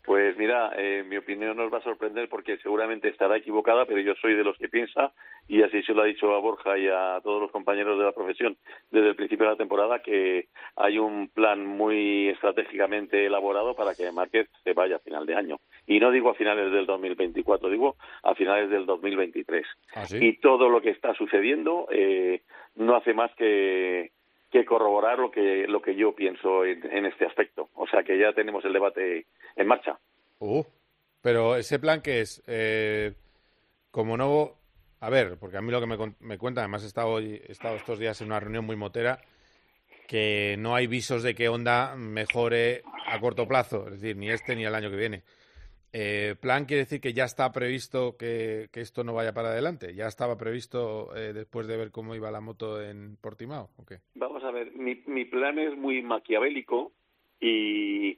Pues mira, eh, mi opinión nos va a sorprender porque seguramente estará equivocada, pero yo soy de los que piensa, y así se lo ha dicho a Borja y a todos los compañeros de la profesión desde el principio de la temporada, que hay un plan muy estratégicamente elaborado para que Márquez se vaya a final de año. Y no digo a finales del 2024, digo a finales del 2023. ¿Ah, Y todo lo que está sucediendo eh, no hace más que que corroborar lo que lo que yo pienso en, este aspecto. O sea que ya tenemos el debate en marcha. Uh, pero ese plan que es, eh, como no, a ver, porque a mí lo que me, me cuenta, además he estado, he estado estos días en una reunión muy motera, que no hay visos de que Honda mejore a corto plazo, es decir, ni este ni el año que viene. Eh, plan quiere decir que ya está previsto que, esto no vaya para adelante. Ya estaba previsto eh, después de ver cómo iba la moto en Portimao. Vamos a ver, mi, mi plan es muy maquiavélico y,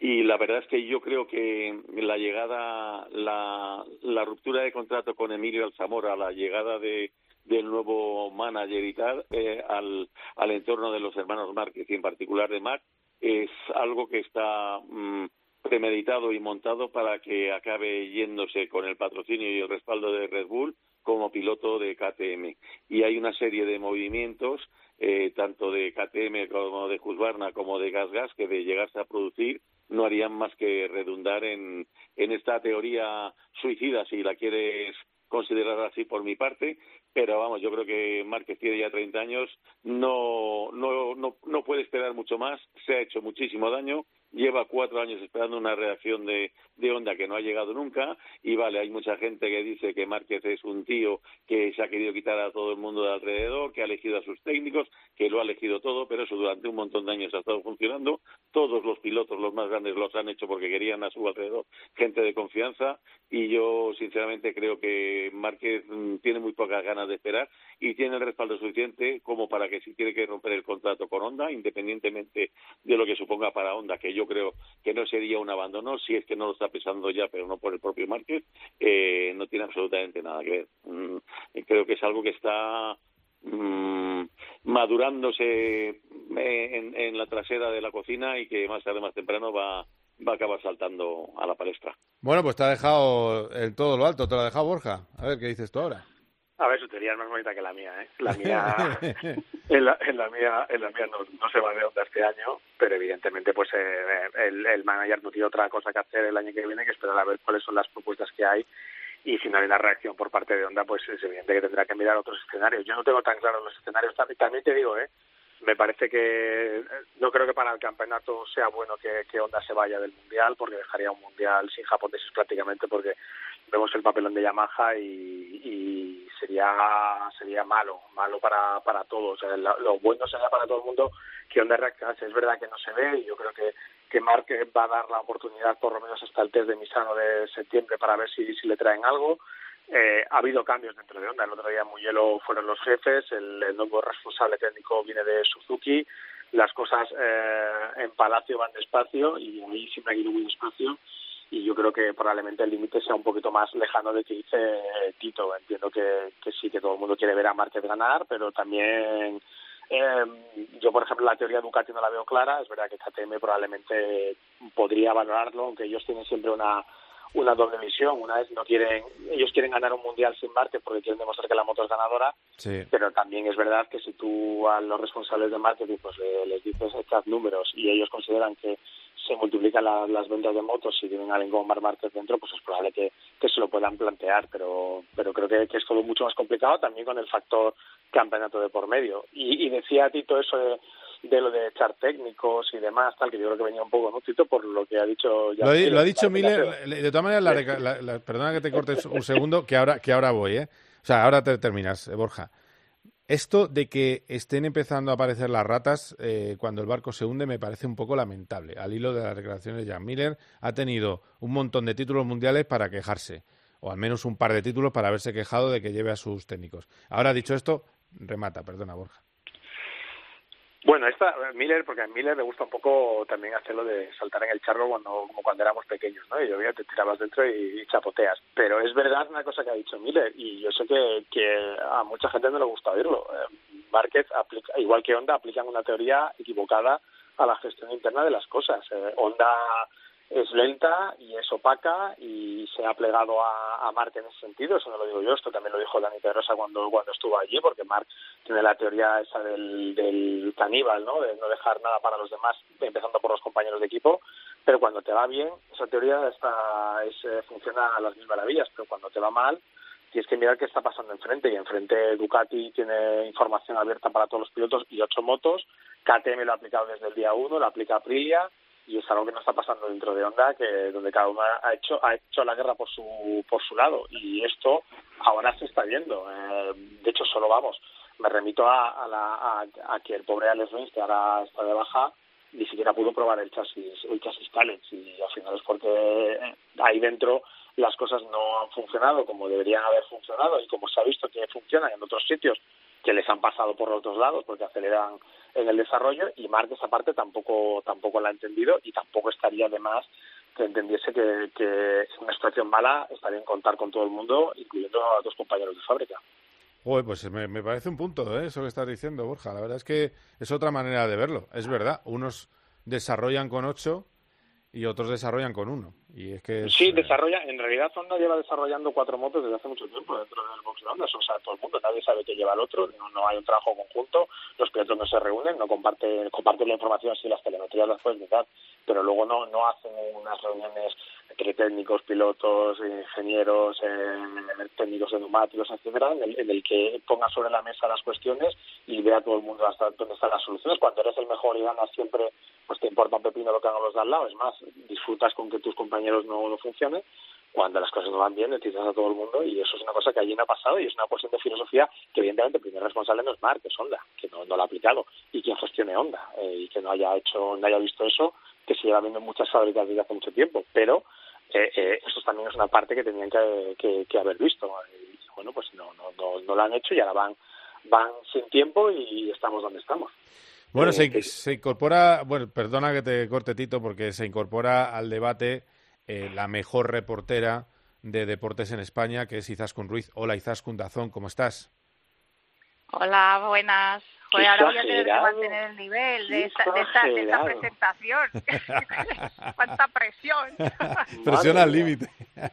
y la verdad es que yo creo que la llegada, la, la ruptura de contrato con Emilio Alzamora, la llegada de, del nuevo manager y tal eh, al, entorno de los hermanos Márquez y en particular de Marc es algo que está mm, premeditado y montado para que acabe yéndose con el patrocinio y el respaldo de Red Bull como piloto de KTM. Y hay una serie de movimientos, eh, tanto de KTM como de Husqvarna como de Gas Gas, que de llegarse a producir no harían más que redundar en, en esta teoría suicida, si la quieres considerar así por mi parte, pero vamos, yo creo que Márquez tiene ya 30 años, no, no, no, no puede esperar mucho más, se ha hecho muchísimo daño, lleva cuatro años esperando una reacción de, de Honda que no ha llegado nunca y vale, hay mucha gente que dice que Márquez es un tío que se ha querido quitar a todo el mundo de alrededor, que ha elegido a sus técnicos, que lo ha elegido todo, pero eso durante un montón de años ha estado funcionando. Todos los pilotos, los más grandes, los han hecho porque querían a su alrededor gente de confianza y yo sinceramente creo que Márquez mm, tiene muy pocas ganas de esperar y tiene el respaldo suficiente como para que si quiere que romper el contrato con Honda, independientemente de lo que suponga para Honda, que yo creo que no sería un abandono, si es que no lo está pensando ya, pero no por el propio Márquez, eh, no tiene absolutamente nada que ver. Mm, creo que es algo que está mm, madurándose eh, en, en la trasera de la cocina y que más tarde más temprano va va a acabar saltando a la palestra. Bueno, pues te ha dejado el todo lo alto, te lo ha dejado Borja. A ver, ¿qué dices tú ahora? A ver, su teoría es más bonita que la mía, ¿eh? La mía, en, la, en la mía, en la mía no, no, se va de onda este año, pero evidentemente, pues eh, el, el manager no tiene otra cosa que hacer el año que viene que esperar a ver cuáles son las propuestas que hay y si no hay una reacción por parte de Honda, pues es evidente que tendrá que mirar otros escenarios. Yo no tengo tan claros los escenarios. También te digo, ¿eh? Me parece que no creo que para el campeonato sea bueno que, que Honda se vaya del mundial porque dejaría un mundial sin japoneses prácticamente porque vemos el papelón de Yamaha y, sería sería malo malo para para todos. Lo, bueno sería para todo el mundo que Honda reaccionase es verdad que no se ve y yo creo que que Mark va a dar la oportunidad por lo menos hasta el test de Misano de septiembre para ver si, si le traen algo eh, ha habido cambios dentro de Honda. El otro día Mugello fueron los jefes, el, nuevo responsable técnico viene de Suzuki, las cosas eh, en Palacio van despacio y ahí siempre ha ido muy despacio y yo creo que probablemente el límite sea un poquito más lejano de que dice Tito. Entiendo que, sí, que todo el mundo quiere ver a Márquez ganar, pero también eh, yo, por ejemplo, la teoría Ducati no la veo clara. Es verdad que KTM probablemente podría valorarlo, aunque ellos tienen siempre una una doble misión. Una es no quieren, ellos quieren ganar un mundial sin Marte porque quieren demostrar que la moto es ganadora, sí. pero también es verdad que si tú a los responsables de marketing pues les dices estas números y ellos consideran que se multiplican la, las ventas de motos y tienen a Mar Márquez dentro, pues es probable que, que se lo puedan plantear, pero, pero creo que, que es todo mucho más complicado también con el factor campeonato de por medio. Y, y decía Tito eso de de lo de echar técnicos y demás, tal, que yo creo que venía un poco, ¿no, Tito? Por lo que ha dicho ya. Lo, lo ha dicho Miller, de todas maneras, la, la, perdona que te cortes un segundo, que ahora, que ahora voy, ¿eh? O sea, ahora te terminas, eh, Borja. Esto de que estén empezando a aparecer las ratas eh, cuando el barco se hunde me parece un poco lamentable. Al hilo de las declaraciones de Jan Miller, ha tenido un montón de títulos mundiales para quejarse, o al menos un par de títulos para haberse quejado de que lleve a sus técnicos. Ahora, dicho esto, remata, perdona, Borja. Bueno, esta Miller, porque a Miller le gusta un poco también hacerlo de saltar en el charro cuando, como cuando éramos pequeños, ¿no? Y yo te tirabas dentro y, chapoteas. Pero es verdad una cosa que ha dicho Miller, y yo sé que, que a mucha gente no le gusta oírlo. Eh, Márquez, aplica, igual que Honda, aplican una teoría equivocada a la gestión interna de las cosas. Eh, Honda es lenta y es opaca y se ha plegado a, a Mark en ese sentido, eso no lo digo yo, esto también lo dijo Dani Pedrosa cuando, cuando estuvo allí, porque Mark tiene la teoría esa del, del caníbal, ¿no? de no dejar nada para los demás, empezando por los compañeros de equipo, pero cuando te va bien, esa teoría está, es, eh, funciona a las mil maravillas, pero cuando te va mal, tienes que mirar qué está pasando enfrente, y enfrente Ducati tiene información abierta para todos los pilotos y ocho motos, KTM lo ha aplicado desde el día uno, lo aplica Aprilia, y es algo que no está pasando dentro de Honda que donde cada uno ha hecho ha hecho la guerra por su por su lado. Y esto ahora se está viendo. Eh, de hecho solo vamos me remito a, a, la, a, a que el pobre Alex Rins que ahora está de baja ni siquiera pudo probar el chasis el chasis Talent y al final es porque ahí dentro las cosas no han funcionado como deberían haber funcionado y como se ha visto que funcionan en otros sitios que les han pasado por los otros lados porque aceleran en el desarrollo y Mark esa parte tampoco tampoco la ha entendido y tampoco estaría de más que entendiese que, que es una situación mala estaría en contar con todo el mundo incluyendo a dos compañeros de fábrica Uy, pues me, me, parece un punto, ¿eh? eso que estás diciendo, Borja. La verdad es que es otra manera de verlo. Es verdad, unos desarrollan con ocho y otros desarrollan con uno. Y es que es, sí, desarrolla, en realidad Honda lleva desarrollando cuatro motos desde hace mucho tiempo dentro del box de Honda, eso sabe todo el mundo, nadie sabe qué lleva el otro, no, no hay un trabajo conjunto, los pilotos no se reúnen, no comparten, comparten la información, si las telemetrías las puedes mirar, pero luego no, no hacen unas reuniones que técnicos, pilotos, ingenieros, eh, técnicos de neumáticos, etcétera, en el, en el que ponga sobre la mesa las cuestiones y vea todo el mundo hasta dónde están las soluciones. Cuando eres el mejor y ganas siempre, pues te importa un pepino lo que hagan los de al lado. Es más, disfrutas con que tus compañeros no, no funcionen. Cuando las cosas no van bien, necesitas a todo el mundo y eso es una cosa que allí no ha pasado y es una cuestión de filosofía que evidentemente el primer responsable no es Mark, es Honda, que no, no lo ha aplicado y quien gestione Honda eh, y que no haya hecho, no haya visto eso, que se lleva viendo en muchas fábricas desde hace mucho tiempo. Pero eh, eh, eso también es una parte que tenían que, que, que haber visto. Y, bueno, pues no, no, no, no lo han hecho y ahora van, van sin tiempo y estamos donde estamos. Bueno, Eh, se, se incorpora, bueno, perdona que te corte Tito, porque se incorpora al debate eh, la mejor reportera de deportes en España, que es Izaskun Ruiz. Hola Izaskun Dazón, ¿cómo estás? Hola, buenas. Joder, ahora voy a tener que mantener el nivel de esta, de esta, de exagerado. presentación. ¡Cuánta presión! Presión al límite.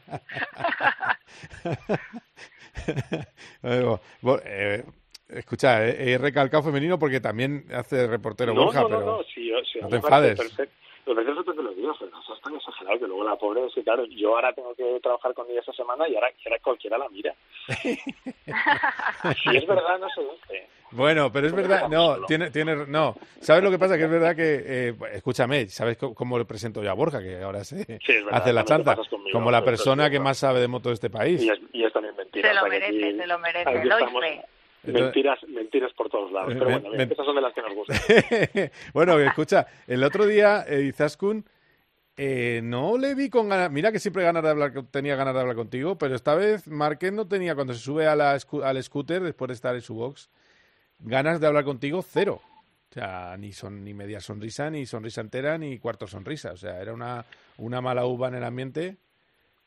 Eh, eh, escucha, eh, he recalcado femenino porque también hace reportero no, Borja, no, pero no, no, sí, yo- sí, no te enfades. perfecto. Lo que es te lo digo, pero no seas tan exagerado que luego la pobre, sí, claro, yo ahora tengo que trabajar con ella esta semana y ahora, y ahora cualquiera la mira. si es verdad, no se dice. Bueno, pero es verdad, no, tiene, tiene, no. ¿Sabes lo que pasa? Que es verdad que, eh, escúchame, ¿sabes cómo, le presento yo a Borja? Que ahora se Sí, es verdad, hace la chanta, conmigo, como la es persona que más sabe de moto de este país. Y es, y es también mentira. Se lo que merece, aquí- se lo merece. estamos- fe. Mentiras, mentiras por todos lados. Pero bueno, bien, esas son de las que nos gustan. bueno, escucha, el otro día eh, Izaskun eh, no le vi con ganas, mira que siempre ganas de hablar, tenía ganas de hablar contigo, pero esta vez Márquez no tenía, cuando se sube a la, scu- al scooter después de estar en su box, ganas de hablar contigo cero. O sea, ni, son, ni media sonrisa, ni sonrisa entera, ni cuarto sonrisa. O sea, era una, una mala uva en el ambiente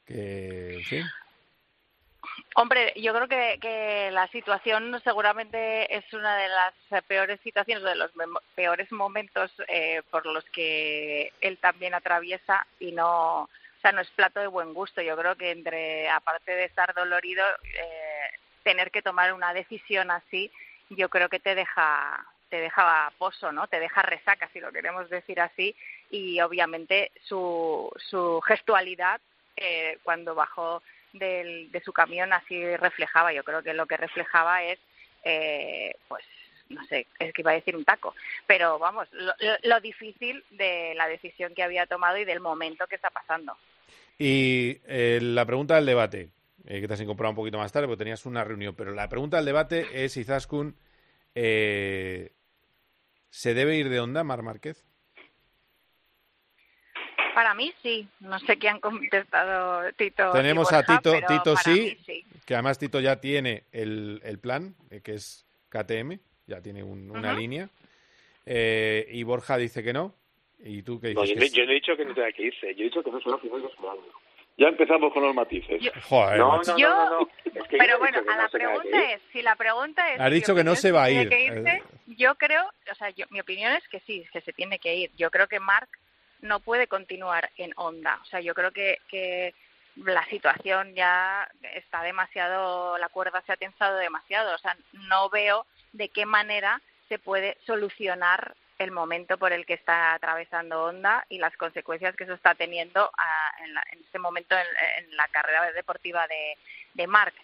que, en fin. Hombre, yo creo que, que la situación seguramente es una de las peores situaciones, de los peores momentos eh, por los que él también atraviesa y no, o sea, no es plato de buen gusto. Yo creo que entre, aparte de estar dolorido, eh, tener que tomar una decisión así, yo creo que te deja te deja pozo, ¿no? Te deja resaca, si lo queremos decir así, y obviamente su, su gestualidad eh, cuando bajó del, de su camión así reflejaba. Yo creo que lo que reflejaba es, eh, pues, no sé, es que iba a decir un taco, pero vamos, lo, lo- difícil de la decisión que había tomado y del momento que está pasando. Y eh, la pregunta del debate, eh, que te has incorporado un poquito más tarde porque tenías una reunión, pero la pregunta del debate es Izaskun, eh, ¿se debe ir de onda Mar Márquez? Para mí sí, no sé qué han contestado Tito. y Tenemos a Tito, pero Tito para sí, mí sí. que además Tito ya tiene el, el plan, eh, que es KTM, ya tiene un- una línea, Eh, y Borja dice que no, y tú qué No, dices. yo, Que no- yo no he dicho que no tenga que irse, yo he dicho que no será final de este. Ya empezamos con los matices. Joder, no, no, Yo- no, no, no. Es que yo Pero bueno, a no la pregunta ir. es, si la pregunta es... Has si dicho que no se va a ir. que irse, yo creo, o sea, yo, mi opinión es que sí, que se tiene que ir. Yo creo que Mark no puede continuar en Honda. O sea, yo creo que, que la situación ya está demasiado, la cuerda se ha tensado demasiado. O sea, no veo de qué manera se puede solucionar el momento por el que está atravesando Honda y las consecuencias que eso está teniendo en, la- en este momento en, en la carrera deportiva de, de Mark.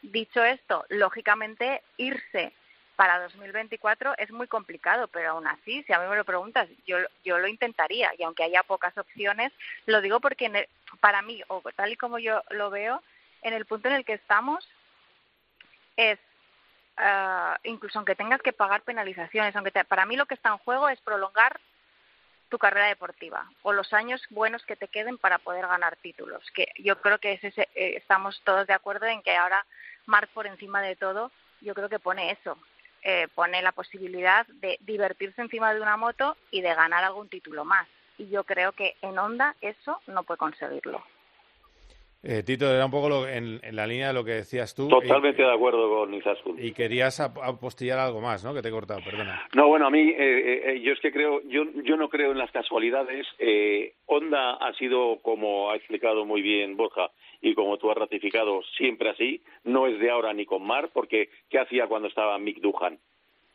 Dicho esto, lógicamente irse para 2024 es muy complicado, pero aún así, si a mí me lo preguntas, yo, yo lo intentaría y aunque haya pocas opciones, lo digo porque el- para mí, o tal y como yo lo veo, en el punto en el que estamos es ah, incluso aunque tengas que pagar penalizaciones, aunque te- para mí lo que está en juego es prolongar tu carrera deportiva o los años buenos que te queden para poder ganar títulos. Que yo creo que es ese, eh, estamos todos de acuerdo en que ahora Marc por encima de todo, yo creo que pone eso, eh, pone la posibilidad de divertirse encima de una moto y de ganar algún título más. Y yo creo que en Honda eso no puede conseguirlo. Eh, Tito, era un poco lo- en, en la línea de lo que decías tú. Totalmente de acuerdo con Izaskun. Y, querías ap- apostillar algo más, ¿no? Que te he cortado, perdona. No, bueno, a mí, eh, eh, eh, yo es que creo, yo, yo no creo en las casualidades. Eh, Honda ha sido, como ha explicado muy bien Borja y como tú has ratificado, siempre así. No es de ahora ni con Mar, porque ¿qué hacía cuando estaba Mick Duhan?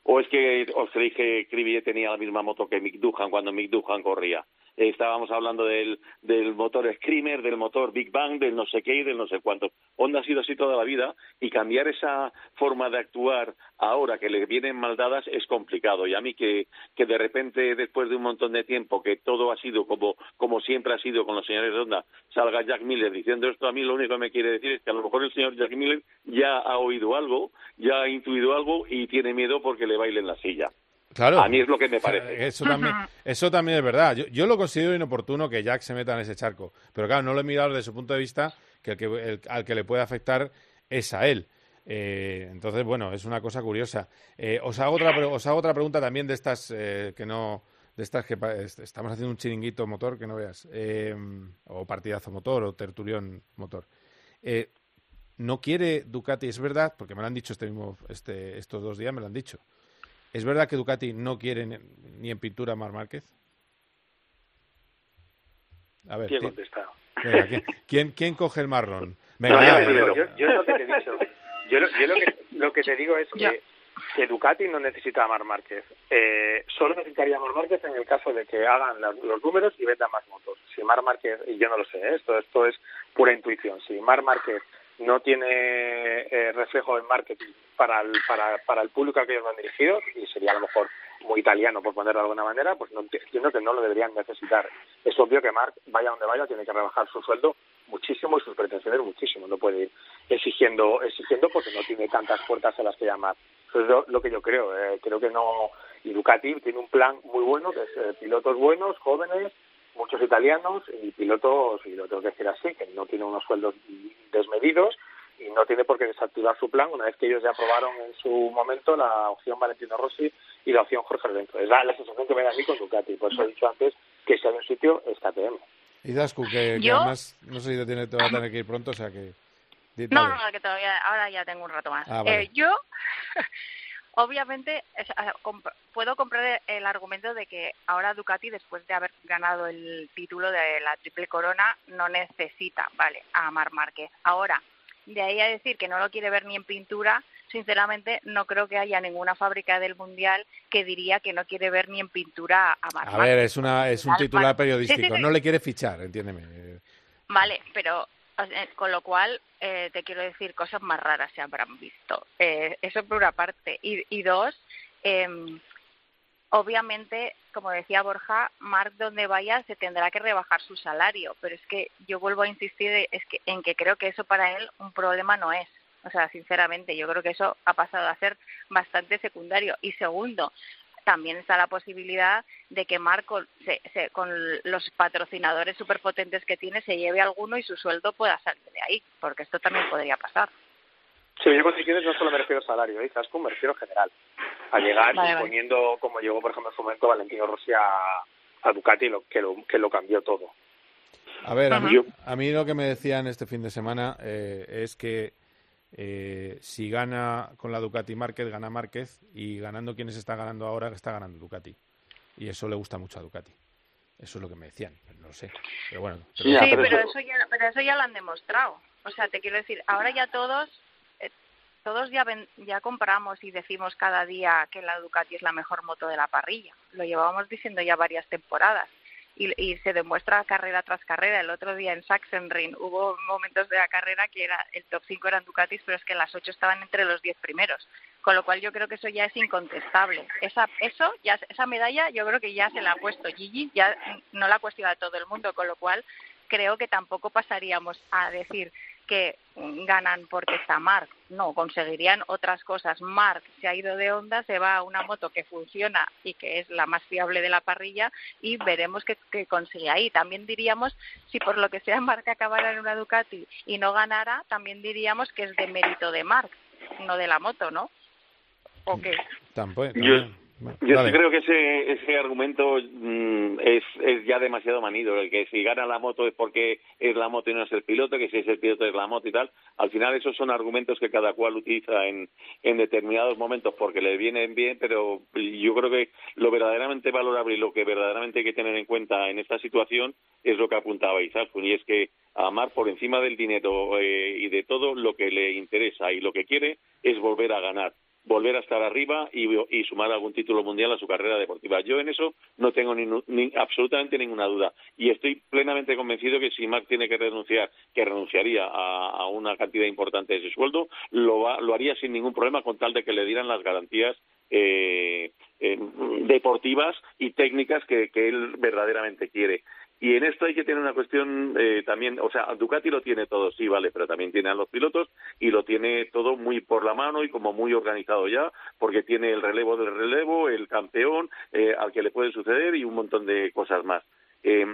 ¿O es que os creéis que Cribier tenía la misma moto que Mick Duhan cuando Mick Duhan corría? Estábamos hablando del, del motor Screamer, del motor Big Bang, del no sé qué y del no sé cuánto. Honda ha sido así toda la vida y cambiar esa forma de actuar ahora que le vienen mal dadas es complicado. Y a mí que, que de repente, después de un montón de tiempo, que todo ha sido como, como siempre ha sido con los señores de Honda, salga Jack Miller diciendo esto, a mí lo único que me quiere decir es que a lo mejor el señor Jack Miller ya ha oído algo, ya ha intuido algo y tiene miedo porque le bailen la silla. Claro. A mí es lo que me parece. Eso también, eso también es verdad. Yo, yo, lo considero inoportuno que Jack se meta en ese charco. Pero claro, no lo he mirado desde su punto de vista que, el que el, al que le puede afectar es a él. Eh, entonces, bueno, es una cosa curiosa. Eh, os, hago otra, os hago otra pregunta también de estas eh, que no. De estas que estamos haciendo un chiringuito motor que no veas. Eh, o partidazo motor o tertulión motor. Eh, no quiere Ducati, es verdad, porque me lo han dicho este mismo, este, estos dos días, me lo han dicho. ¿Es verdad que Ducati no quiere ni en pintura a Mar Márquez? A ver, ¿Quién contesta? Venga, ¿quién, ¿quién, ¿quién, coge el marrón? Venga, no, yo, yo, yo, yo, lo que te he dicho. Yo, lo, yo lo, que, lo que te digo es que, que Ducati no necesita a Mar Márquez. Eh, solo necesitaría a Mar Márquez en el caso de que hagan los, los números y vendan más motos. Si Mar Márquez, y yo no lo sé, ¿eh? esto, esto es pura intuición, si Mar Márquez no tiene eh, reflejo en marketing para el, para, para el público al que ellos van dirigidos y sería a lo mejor muy italiano por ponerlo de alguna manera, pues no, entiendo que no lo deberían necesitar. Es obvio que Mark, vaya donde vaya, tiene que rebajar su sueldo muchísimo y sus pretensiones muchísimo. No puede ir exigiendo, exigiendo porque no tiene tantas puertas a las que llamar. Eso es lo, que yo creo. Eh, creo que no. Y tiene un plan muy bueno, que es eh, pilotos buenos, jóvenes, muchos italianos y pilotos, y lo tengo que decir así, que no tienen unos sueldos desmedidos y no tiene por qué desactivar su plan una vez que ellos ya aprobaron en su momento la opción Valentino Rossi y la opción Jorge Lorenzo. Es la, la sensación que me da a mí con Ducati, por eso he dicho antes que si hay un sitio es KTM. Y Dasku, que, que además no sé si te, tiene, te va a tener que ir pronto, o sea que... No, no, que todavía, ahora ya tengo un rato más. Ah, vale. eh, yo obviamente es, comp puedo comprar el argumento de que ahora Ducati después de haber ganado el título de la triple corona no necesita vale a Mar Márquez ahora de ahí a decir que no lo quiere ver ni en pintura sinceramente no creo que haya ninguna fábrica del mundial que diría que no quiere ver ni en pintura a Mar A ver, es una es un titular periodístico, sí, sí, sí. no le quiere fichar, entiéndeme. Vale, pero con lo cual eh, te quiero decir cosas más raras se habrán visto. Eh, eso por una parte. Y, y dos eh, obviamente como decía Borja Marc donde vaya se tendrá que rebajar su salario. Pero es que yo vuelvo a insistir es que en que creo que eso para él un problema no es. O sea sinceramente yo creo que eso ha pasado a ser bastante secundario. Y segundo también está la posibilidad de que Marco, se, se, con los patrocinadores superpotentes que tiene, se lleve alguno y su sueldo pueda salir de ahí, porque esto también podría pasar. Sí, yo con si quieres no solo me refiero a salario, ¿eh? Zasco, me refiero general. A llegar vale, imponiendo, vale. como llegó, por ejemplo, en su momento Valentino Rossi a, a Ducati, lo, que, lo, que lo cambió todo. A ver, a mí, a mí lo que me decían este fin de semana eh, es que eh, si gana con la Ducati Márquez, gana Márquez y ganando quienes está ganando ahora, está ganando Ducati. Y eso le gusta mucho a Ducati. Eso es lo que me decían, no lo sé. Pero bueno. Pero sí, pero, eso ya, pero eso ya lo han demostrado. O sea, te quiero decir, ahora ya todos, eh, todos ya, ven, ya compramos y decimos cada día que la Ducati es la mejor moto de la parrilla. Lo llevábamos diciendo ya varias temporadas y, y, se demuestra carrera tras carrera. El otro día en Sachsenring hubo momentos de la carrera que era el top 5 eran Ducatis, pero es que las 8 estaban entre los 10 primeros. Con lo cual yo creo que eso ya es incontestable. Esa, eso, ya, esa medalla yo creo que ya se la ha puesto Gigi, ya no la ha cuestionado todo el mundo, con lo cual creo que tampoco pasaríamos a decir que ganan porque está Mark. No, conseguirían otras cosas. Mark se ha ido de Honda, se va a una moto que funciona y que es la más fiable de la parrilla y veremos qué, qué consigue ahí. También diríamos, si por lo que sea Mark acabara en una Ducati y no ganara, también diríamos que es de mérito de Mark, no de la moto, ¿no? ¿O qué? Tampoco. Yo, yo sí creo que ese, ese argumento mmm, es, es ya demasiado manido, el que si gana la moto es porque es la moto y no es el piloto, que si es el piloto es la moto y tal. Al final esos son argumentos que cada cual utiliza en, en determinados momentos porque le vienen bien, pero yo creo que lo verdaderamente valorable y lo que verdaderamente hay que tener en cuenta en esta situación es lo que apuntaba Izaskun, y es que amar por encima del dinero eh, y de todo lo que le interesa y lo que quiere es volver a ganar volver a estar arriba y, sumar algún título mundial a su carrera deportiva. Yo en eso no tengo ni, absolutamente ninguna duda y estoy plenamente convencido que si Marc tiene que renunciar, que renunciaría a, una cantidad importante de su sueldo, lo, lo haría sin ningún problema con tal de que le dieran las garantías eh, eh, deportivas y técnicas que él verdaderamente quiere. Y en esto hay que tener una cuestión eh, también, o sea, Ducati lo tiene todo, sí, vale, pero también tiene a los pilotos y lo tiene todo muy por la mano y como muy organizado ya, porque tiene el relevo del relevo, el campeón eh, al que le puede suceder y un montón de cosas más. Eh,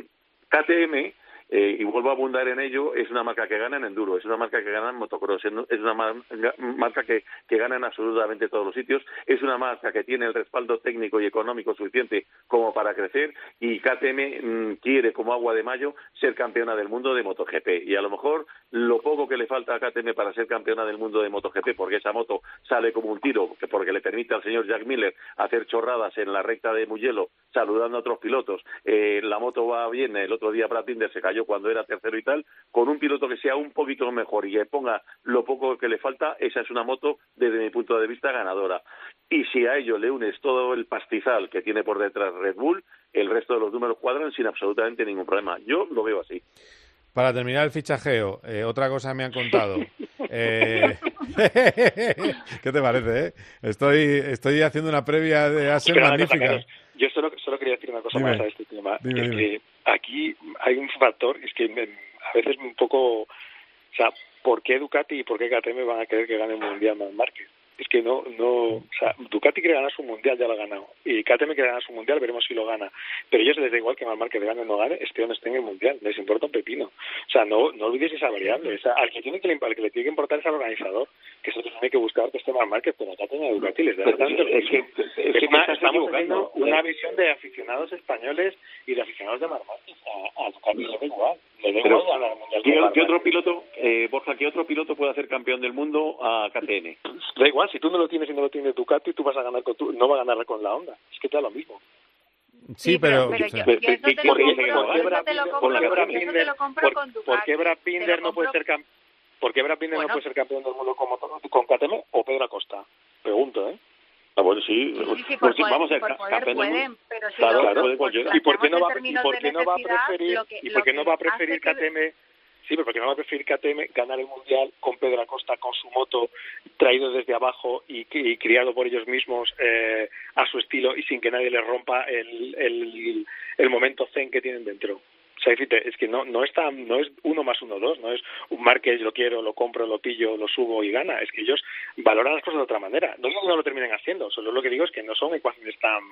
KTM, eh, y vuelvo a abundar en ello, es una marca que gana en enduro, es una marca que gana en motocross, es una mar- marca que, que gana en absolutamente todos los sitios, es una marca que tiene el respaldo técnico y económico suficiente como para crecer y KTM mm, quiere, como agua de mayo, ser campeona del mundo de MotoGP. Y a lo mejor lo poco que le falta a KTM para ser campeona del mundo de MotoGP, porque esa moto sale como un tiro, que porque le permite al señor Jack Miller hacer chorradas en la recta de Mugello, saludando a otros pilotos, eh, la moto va bien, el otro día Brad Binder se cayó cuando era tercero y tal, con un piloto que sea un poquito mejor y que ponga lo poco que le falta, esa es una moto, desde mi punto de vista, ganadora. Y si a ello le unes todo el pastizal que tiene por detrás Red Bull, el resto de los números cuadran sin absolutamente ningún problema. Yo lo veo así. Para terminar el fichajeo, eh, otra cosa me han contado. Eh, ¿Qué te parece? eh? Estoy, estoy haciendo una previa de Asen magnífica. Yo solo, solo quería decir una cosa Dime. más a este tema. Dime, es dime. que aquí hay un factor, es que me- a veces un poco... O sea, ¿por qué Ducati y por qué KTM van a querer que gane el Mundial más Márquez? Es que no, no, o sea, Ducati quiere ganar su mundial, ya lo ha ganado. Y KTM quiere ganar su mundial, veremos si lo gana. Pero ellos les da igual que Marc Márquez gane o no gane, esté o no esté en el mundial, les importa un pepino. O sea, no, no olvides esa variable. O sea, al que tiene que, le- al que le tiene que importar es al organizador, que es que tiene que buscar que esté Marc Márquez, pero KTM y Ducati les da Pero tanto. es que- es una- estás estamos una visión de aficionados españoles y de aficionados de Marc Márquez. A, a Ducati le da igual. Le da Pero, igual ganar el mundial. ¿qué, qué otro piloto, eh, Borja, qué otro piloto puede hacer campeón del mundo a KTM? Da igual, si tú no lo tienes y no lo tiene Ducati, tú vas a ganar con tu, no va a ganar con la Honda. Es que te da lo mismo. Sí, pero... pero o sea, yo- yo eso te lo ¿Por qué- compro- por qué eso Brad te lo Binder- compro- por la que Brad eso te Binder- lo compro por- con ¿Por qué Brad Binder no puede ser campeón? ¿Por qué Brad Binder no Bueno. puede ser campeón del mundo como con KTM o Pedro Acosta? Pregunto, ¿eh? Ah, bueno, sí. Sí, sí, Pues por poder, vamos a ver, por poder pueden, pero si Claro, claro, cualquier- pues ¿Y por qué no va, y por qué no va a preferir que- y por qué no va a preferir que- KTM? Sí, pero porque no va a preferir KTM ganar el mundial con Pedro Acosta con su moto traído desde abajo y, y criado por ellos mismos eh, a su estilo y sin que nadie les rompa el, el, el momento zen que tienen dentro. Fíjate, es que no, no, es tan- no es uno más uno dos, no es un Márquez, lo quiero, lo compro, lo pillo, lo subo y gana. Es que ellos valoran las cosas de otra manera. No digo que no lo terminen haciendo, solo lo que digo es que no son ecuaciones tan,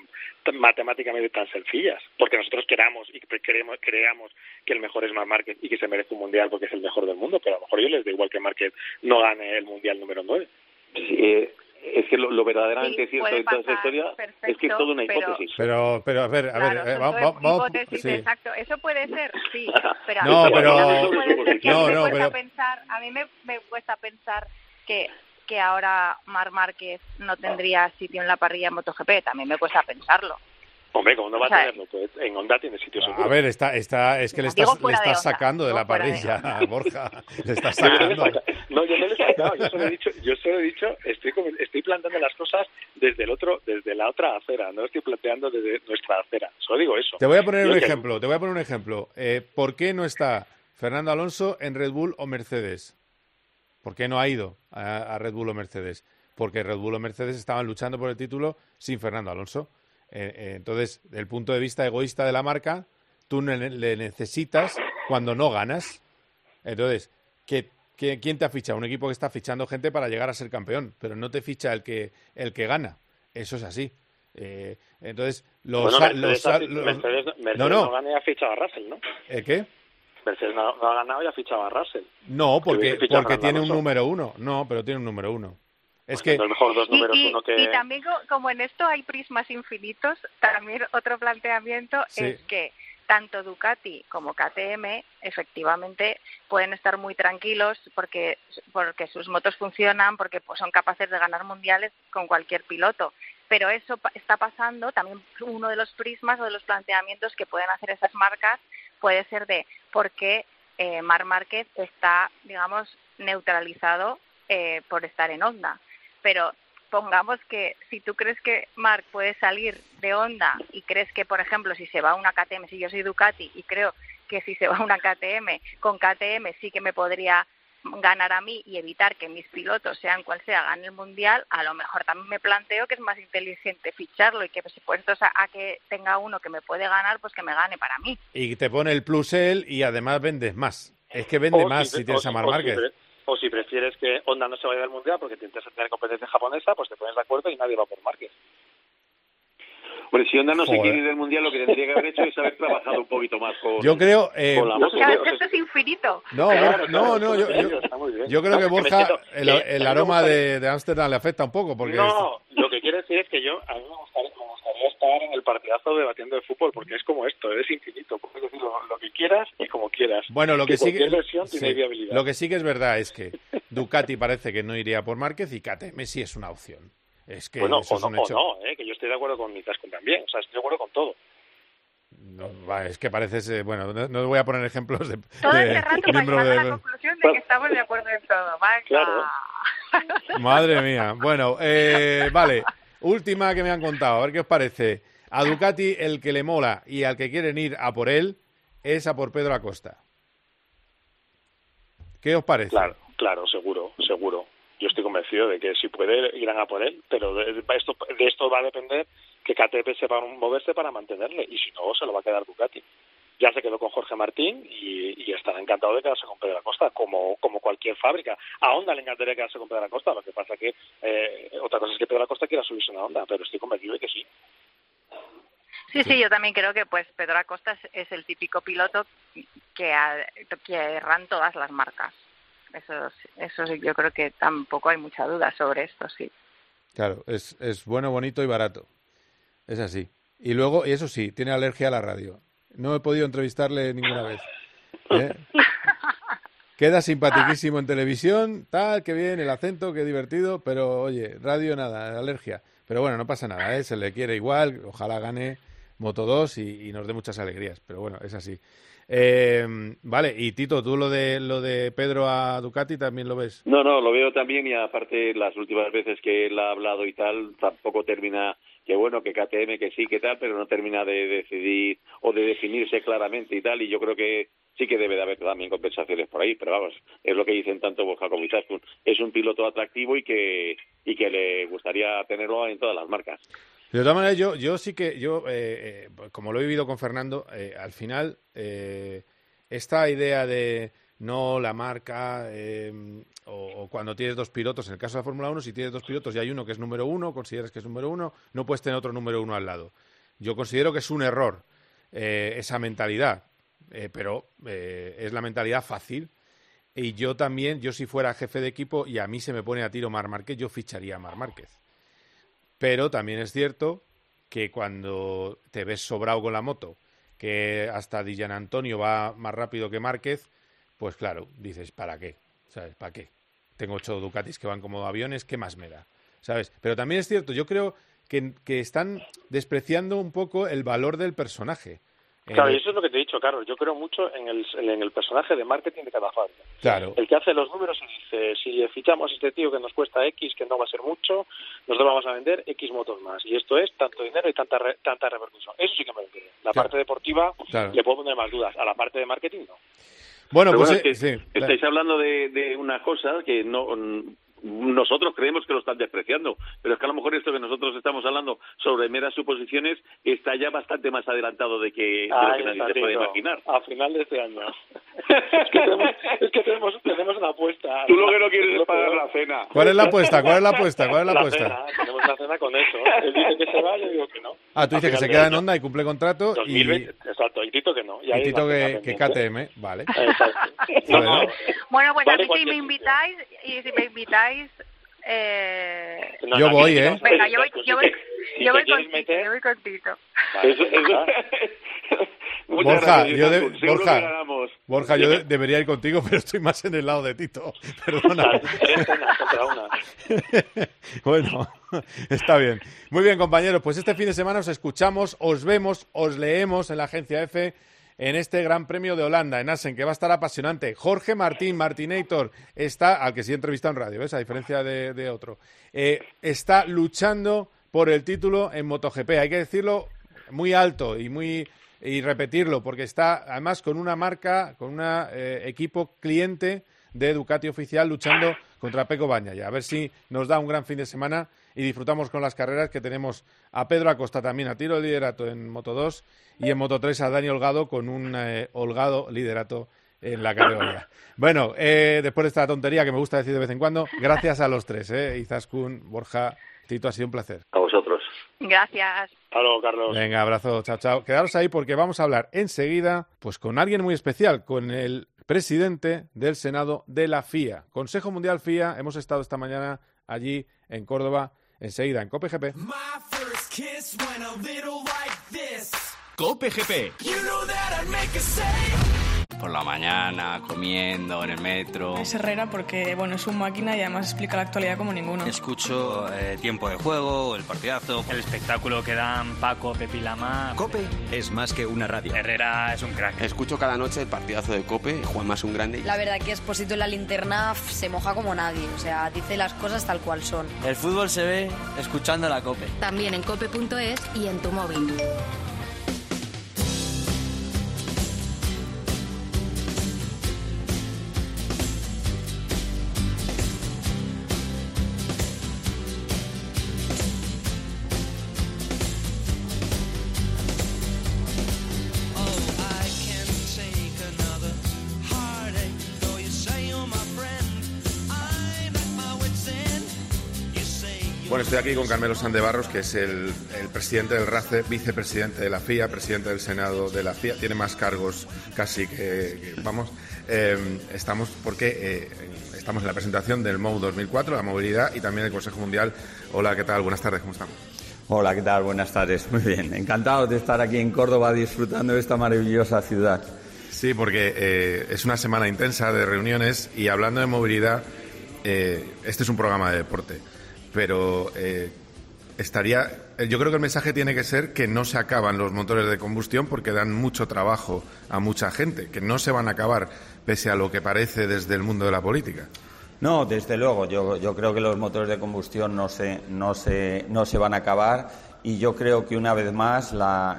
tan matemáticamente tan sencillas. Porque nosotros queramos y creemos, creamos que el mejor es más Márquez y que se merece un mundial porque es el mejor del mundo, pero a lo mejor ellos les da igual que Márquez no gane el mundial número 9. Sí, eh, es que lo, lo verdaderamente Sí, cierto de toda esa pasar, historia es que es toda una pero- hipótesis. Pero, pero a ver, a ver, Claro, eh, son vamos, vamos, hipótesis, sí. exacto. Eso puede ser, sí. Pero a No, mí pero- puede a mí no, me no, cuesta pero- pensar, a mí me, me cuesta pensar que que ahora Mar Márquez no tendría sitio en la parrilla en MotoGP, también me cuesta pensarlo. Hombre, como no va O sea, a tenerlo, pues en Honda tiene sitio seguro. A ver, está, está, es que le estás, le de estás sacando de la fuera de parrilla, Borja. Le estás No, yo no le he sacando. saca- No, yo no le he sacado, yo solo he dicho, yo solo he dicho, estoy, como- estoy planteando las cosas desde el otro, desde la otra acera, no estoy planteando desde nuestra acera, solo digo eso. Te voy a poner Yo un que- ejemplo, te voy a poner un ejemplo. Eh, ¿Por qué no está Fernando Alonso en Red Bull o Mercedes? ¿Por qué no ha ido a, a Red Bull o Mercedes? Porque Red Bull o Mercedes estaban luchando por el título sin Fernando Alonso. Eh, eh, entonces, desde el punto de vista egoísta de la marca, tú ne- le necesitas cuando no ganas. Entonces, ¿qué, qué, quién te ha fichado? Un equipo que está fichando gente para llegar a ser campeón, pero no te ficha el que, el que gana. Eso es así. Eh, entonces, los, Bueno, Mercedes, los los- Mercedes, Mercedes no, no, no. gana y ha fichado a Russell, ¿no? ¿El qué? Mercedes no, no ha ganado y ha fichado a Russell. No, Que porque, porque tiene un número uno. No, pero tiene un número uno. Es que mejor dos Y, números, y- uno que... y también co- como en esto hay prismas infinitos, también otro planteamiento Sí. es que tanto Ducati como KTM efectivamente pueden estar muy tranquilos porque porque sus motos funcionan, porque pues, son capaces de ganar mundiales con cualquier piloto. Pero eso pa- está pasando, también uno de los prismas o de los planteamientos que pueden hacer esas marcas puede ser de por qué eh, Mar Márquez está, digamos, neutralizado eh, por estar en Honda. Pero supongamos que si tú crees que Marc puede salir de Honda y crees que, por ejemplo, si se va a una KTM, si yo soy Ducati y creo que si se va a una KTM, con KTM sí que me podría ganar a mí y evitar que mis pilotos, sean cual sea, ganen el mundial, a lo mejor también me planteo que es más inteligente ficharlo y que pues, puestos a, a, que tenga uno que me puede ganar, pues que me gane para mí. Y te pone el plus él y además vendes más. Es que vende O más si- si tienes o a Mar si- o si Márquez. O si prefieres que Honda no se vaya del mundial porque te interesa tener competencia japonesa, pues te pones de acuerdo y nadie va por Márquez. Hombre, si Honda no se quiere ir del mundial, lo que tendría que haber hecho es haber trabajado un poquito más con, Yo creo, eh, con la moto. Claro, esto es infinito. No, Borja- no, no, yo, yo, yo creo que Borja, el, el aroma de, de Ámsterdam le afecta un poco porque No, lo que quiero decir es que yo, a mí me gustaría, me gustaría estar en el partidazo debatiendo de fútbol porque es como esto, es infinito. Puedes decir lo, lo que quieras y como quieras. Bueno, lo que sí cualquier que, tiene sí, viabilidad. lo que sí que es verdad es que Ducati parece que no iría por Márquez y KTM sí es una opción. Es que bueno, eso o es no, o eh, que yo estoy de acuerdo con Nitasco también. O sea, estoy de acuerdo con todo. No, es que pareces, eh, bueno, no, no voy a poner ejemplos de, Todo de este rato a de- la conclusión de que estamos de acuerdo en todo. Venga. Madre mía. Bueno, eh, vale. Última que me han contado. A ver qué os parece. A Ducati el que le mola y al que quieren ir a por él es a por Pedro Acosta. ¿Qué os parece? Claro, claro, seguro, seguro. Yo estoy convencido de que si puede irán a por él, pero de, esto, de esto va a depender que KTP sepa moverse para mantenerle y si no, se lo va a quedar Ducati. Ya se quedó con Jorge Martín y, y estará encantado de quedarse con Pedro Acosta, como, como cualquier fábrica. A Honda le encantaría quedarse con Pedro Acosta, lo que pasa que eh, otra cosa es que Pedro Acosta quiera subirse una Honda, pero estoy convencido de que sí. Sí, sí, yo también creo que pues Pedro Acosta es, es el típico piloto que, que erran todas las marcas. Eso, eso yo creo que tampoco hay mucha duda sobre esto, sí. Claro, es, es bueno, bonito y barato. Es así. Y luego, y eso sí, tiene alergia a la radio. No he podido entrevistarle ninguna vez. ¿eh? Queda simpatiquísimo en televisión, tal, qué bien, el acento, qué divertido, pero oye, radio nada, alergia. Pero bueno, no pasa nada, ¿eh? se le quiere igual, ojalá gane Moto 2 y, y nos dé muchas alegrías, pero bueno, es así. Eh, vale, y Tito, tú lo de, lo de Pedro a Ducati también lo ves. No, no, lo veo también y aparte las últimas veces que él ha hablado y tal, tampoco termina, que bueno, que KTM, que sí, que tal, pero no termina de decidir o de definirse claramente y tal, y yo creo que sí que debe de haber también compensaciones por ahí, pero vamos, es lo que dicen tanto Borja como es un piloto atractivo y que, y que le gustaría tenerlo en todas las marcas. De todas maneras, yo, yo sí que, yo, eh, eh, como lo he vivido con Fernando, eh, al final, esta idea de no la marca, o, cuando tienes dos pilotos, en el caso de la Fórmula 1, si tienes dos pilotos y hay uno que es número uno, consideras que es número uno, no puedes tener otro número uno al lado. Yo considero que es un error esa mentalidad, pero es la mentalidad fácil. Y yo también, yo si fuera jefe de equipo y a mí se me pone a tiro Mar Márquez, yo ficharía a Mar Márquez. Pero también es cierto que cuando te ves sobrado con la moto, que hasta Di Antonio va más rápido que Márquez, pues claro, dices, ¿para qué? ¿Sabes? ¿Para qué? Tengo ocho Ducatis que van como aviones, ¿qué más me da? ¿Sabes? Pero también es cierto, yo creo que, que están despreciando un poco el valor del personaje. Claro, Eh, y eso es lo que te he dicho, Carlos. Yo creo mucho en el, en el personaje de marketing de cada fábrica. claro. El que hace los números y dice, si fichamos a este tío que nos cuesta X, que no va a ser mucho, nosotros vamos a vender X motos más. Y esto es tanto dinero y tanta re- tanta repercusión. Eso sí que me lo creo. La Claro. parte deportiva Claro. le puedo poner más dudas. A la parte de marketing no. Bueno, Pero pues bueno, eh, es que sí, estáis hablando de, de una cosa que no nosotros creemos que lo están despreciando, pero es que a lo mejor esto que nosotros estamos hablando sobre meras suposiciones está ya bastante más adelantado de que, de lo Ay, que nadie se puede imaginar. A final de este año. es que tenemos, es que tenemos, tenemos una apuesta. Tú lo que no quieres es pagar la cena. ¿Cuál es la apuesta? ¿Cuál es la apuesta? ¿Cuál es la apuesta? cena, tenemos una cena con eso. Él dice que se va, yo digo que no. Ah, tú dices que se queda en año. Honda y cumple contrato y, 2020, exacto, y Tito que no. Y, y Tito la que, que. KTM, vale. Exacto. No, No, no. Bueno, pues Vale a mí si me invitáis, y si me invitáis, eh... No, Yo no, voy, ¿eh? Venga, yo voy, yo voy, si yo voy quieres con Tito, meter- yo voy con Tito. Vale, Eso- eso-. Muchas Borja, gracias, yo de- Borja, yo de- debería ir contigo, pero estoy más en el lado de Tito. Perdona. Bueno, está bien. Muy bien, compañeros, pues este fin de semana os escuchamos, os vemos, os leemos en la agencia F en este Gran Premio de Holanda, en Assen, que va a estar apasionante. Jorge Martín, Martinator, está, al que sí he entrevistado en radio, ¿ves? A diferencia de, otro, eh, está luchando por el título en MotoGP. Hay que decirlo muy alto y muy y repetirlo, porque está además con una marca, con un eh, equipo cliente de Ducati oficial luchando contra Peco Bañaya. A ver si nos da un gran fin de semana y disfrutamos con las carreras que tenemos a Pedro Acosta también a tiro de liderato en Moto 2 y en Moto 3 a Dani Holgado con un eh, holgado liderato en la categoría. Bueno, eh, después de esta tontería que me gusta decir de vez en cuando, gracias a los tres, eh, Izaskun, Borja, Tito, ha sido un placer. A vosotros. Gracias. Hasta Carlos. Venga, abrazo, chao, chao. Quedaros ahí porque vamos a hablar enseguida pues con alguien muy especial, con el presidente del Senado de la FIA. Consejo Mundial FIA, hemos estado esta mañana allí en Córdoba, enseguida en COPGP. COPGP por la mañana, comiendo, en el metro. Es Herrera porque, bueno, es un máquina y además explica la actualidad como ninguno. Escucho eh, tiempo de juego, el partidazo. El espectáculo que dan Paco, Pepi Lama. Cope es más que una radio. Herrera es un crack. Escucho cada noche el partidazo de Cope, Juan más un grande. La verdad que Esposito en la linterna se moja como nadie, o sea, dice las cosas tal cual son. El fútbol se ve escuchando la Cope. También en cope.es y en tu móvil. Estoy aquí con Carmelo Sandebarros, que es el, presidente del RACE, vicepresidente de la FIA, presidente del Senado de la FIA. Tiene más cargos casi que, vamos. Em, estamos porque eh, estamos en la presentación del MOU 2004, la movilidad y también del Consejo Mundial. Hola, ¿qué tal? Buenas tardes, ¿cómo estamos? Hola, ¿qué tal? Buenas tardes. Muy bien. Encantado de estar aquí en Córdoba disfrutando de esta maravillosa ciudad. Sí, porque eh, es una semana intensa de reuniones y hablando de movilidad, eh, este es un programa de deporte pero eh, estaría. Eh, yo creo que el mensaje tiene que ser que no se acaban los motores de combustión porque dan mucho trabajo a mucha gente, que no se van a acabar pese a lo que parece desde el mundo de la política. No, desde luego. Yo, yo creo que los motores de combustión no se, no, se, no se van a acabar y yo creo que una vez más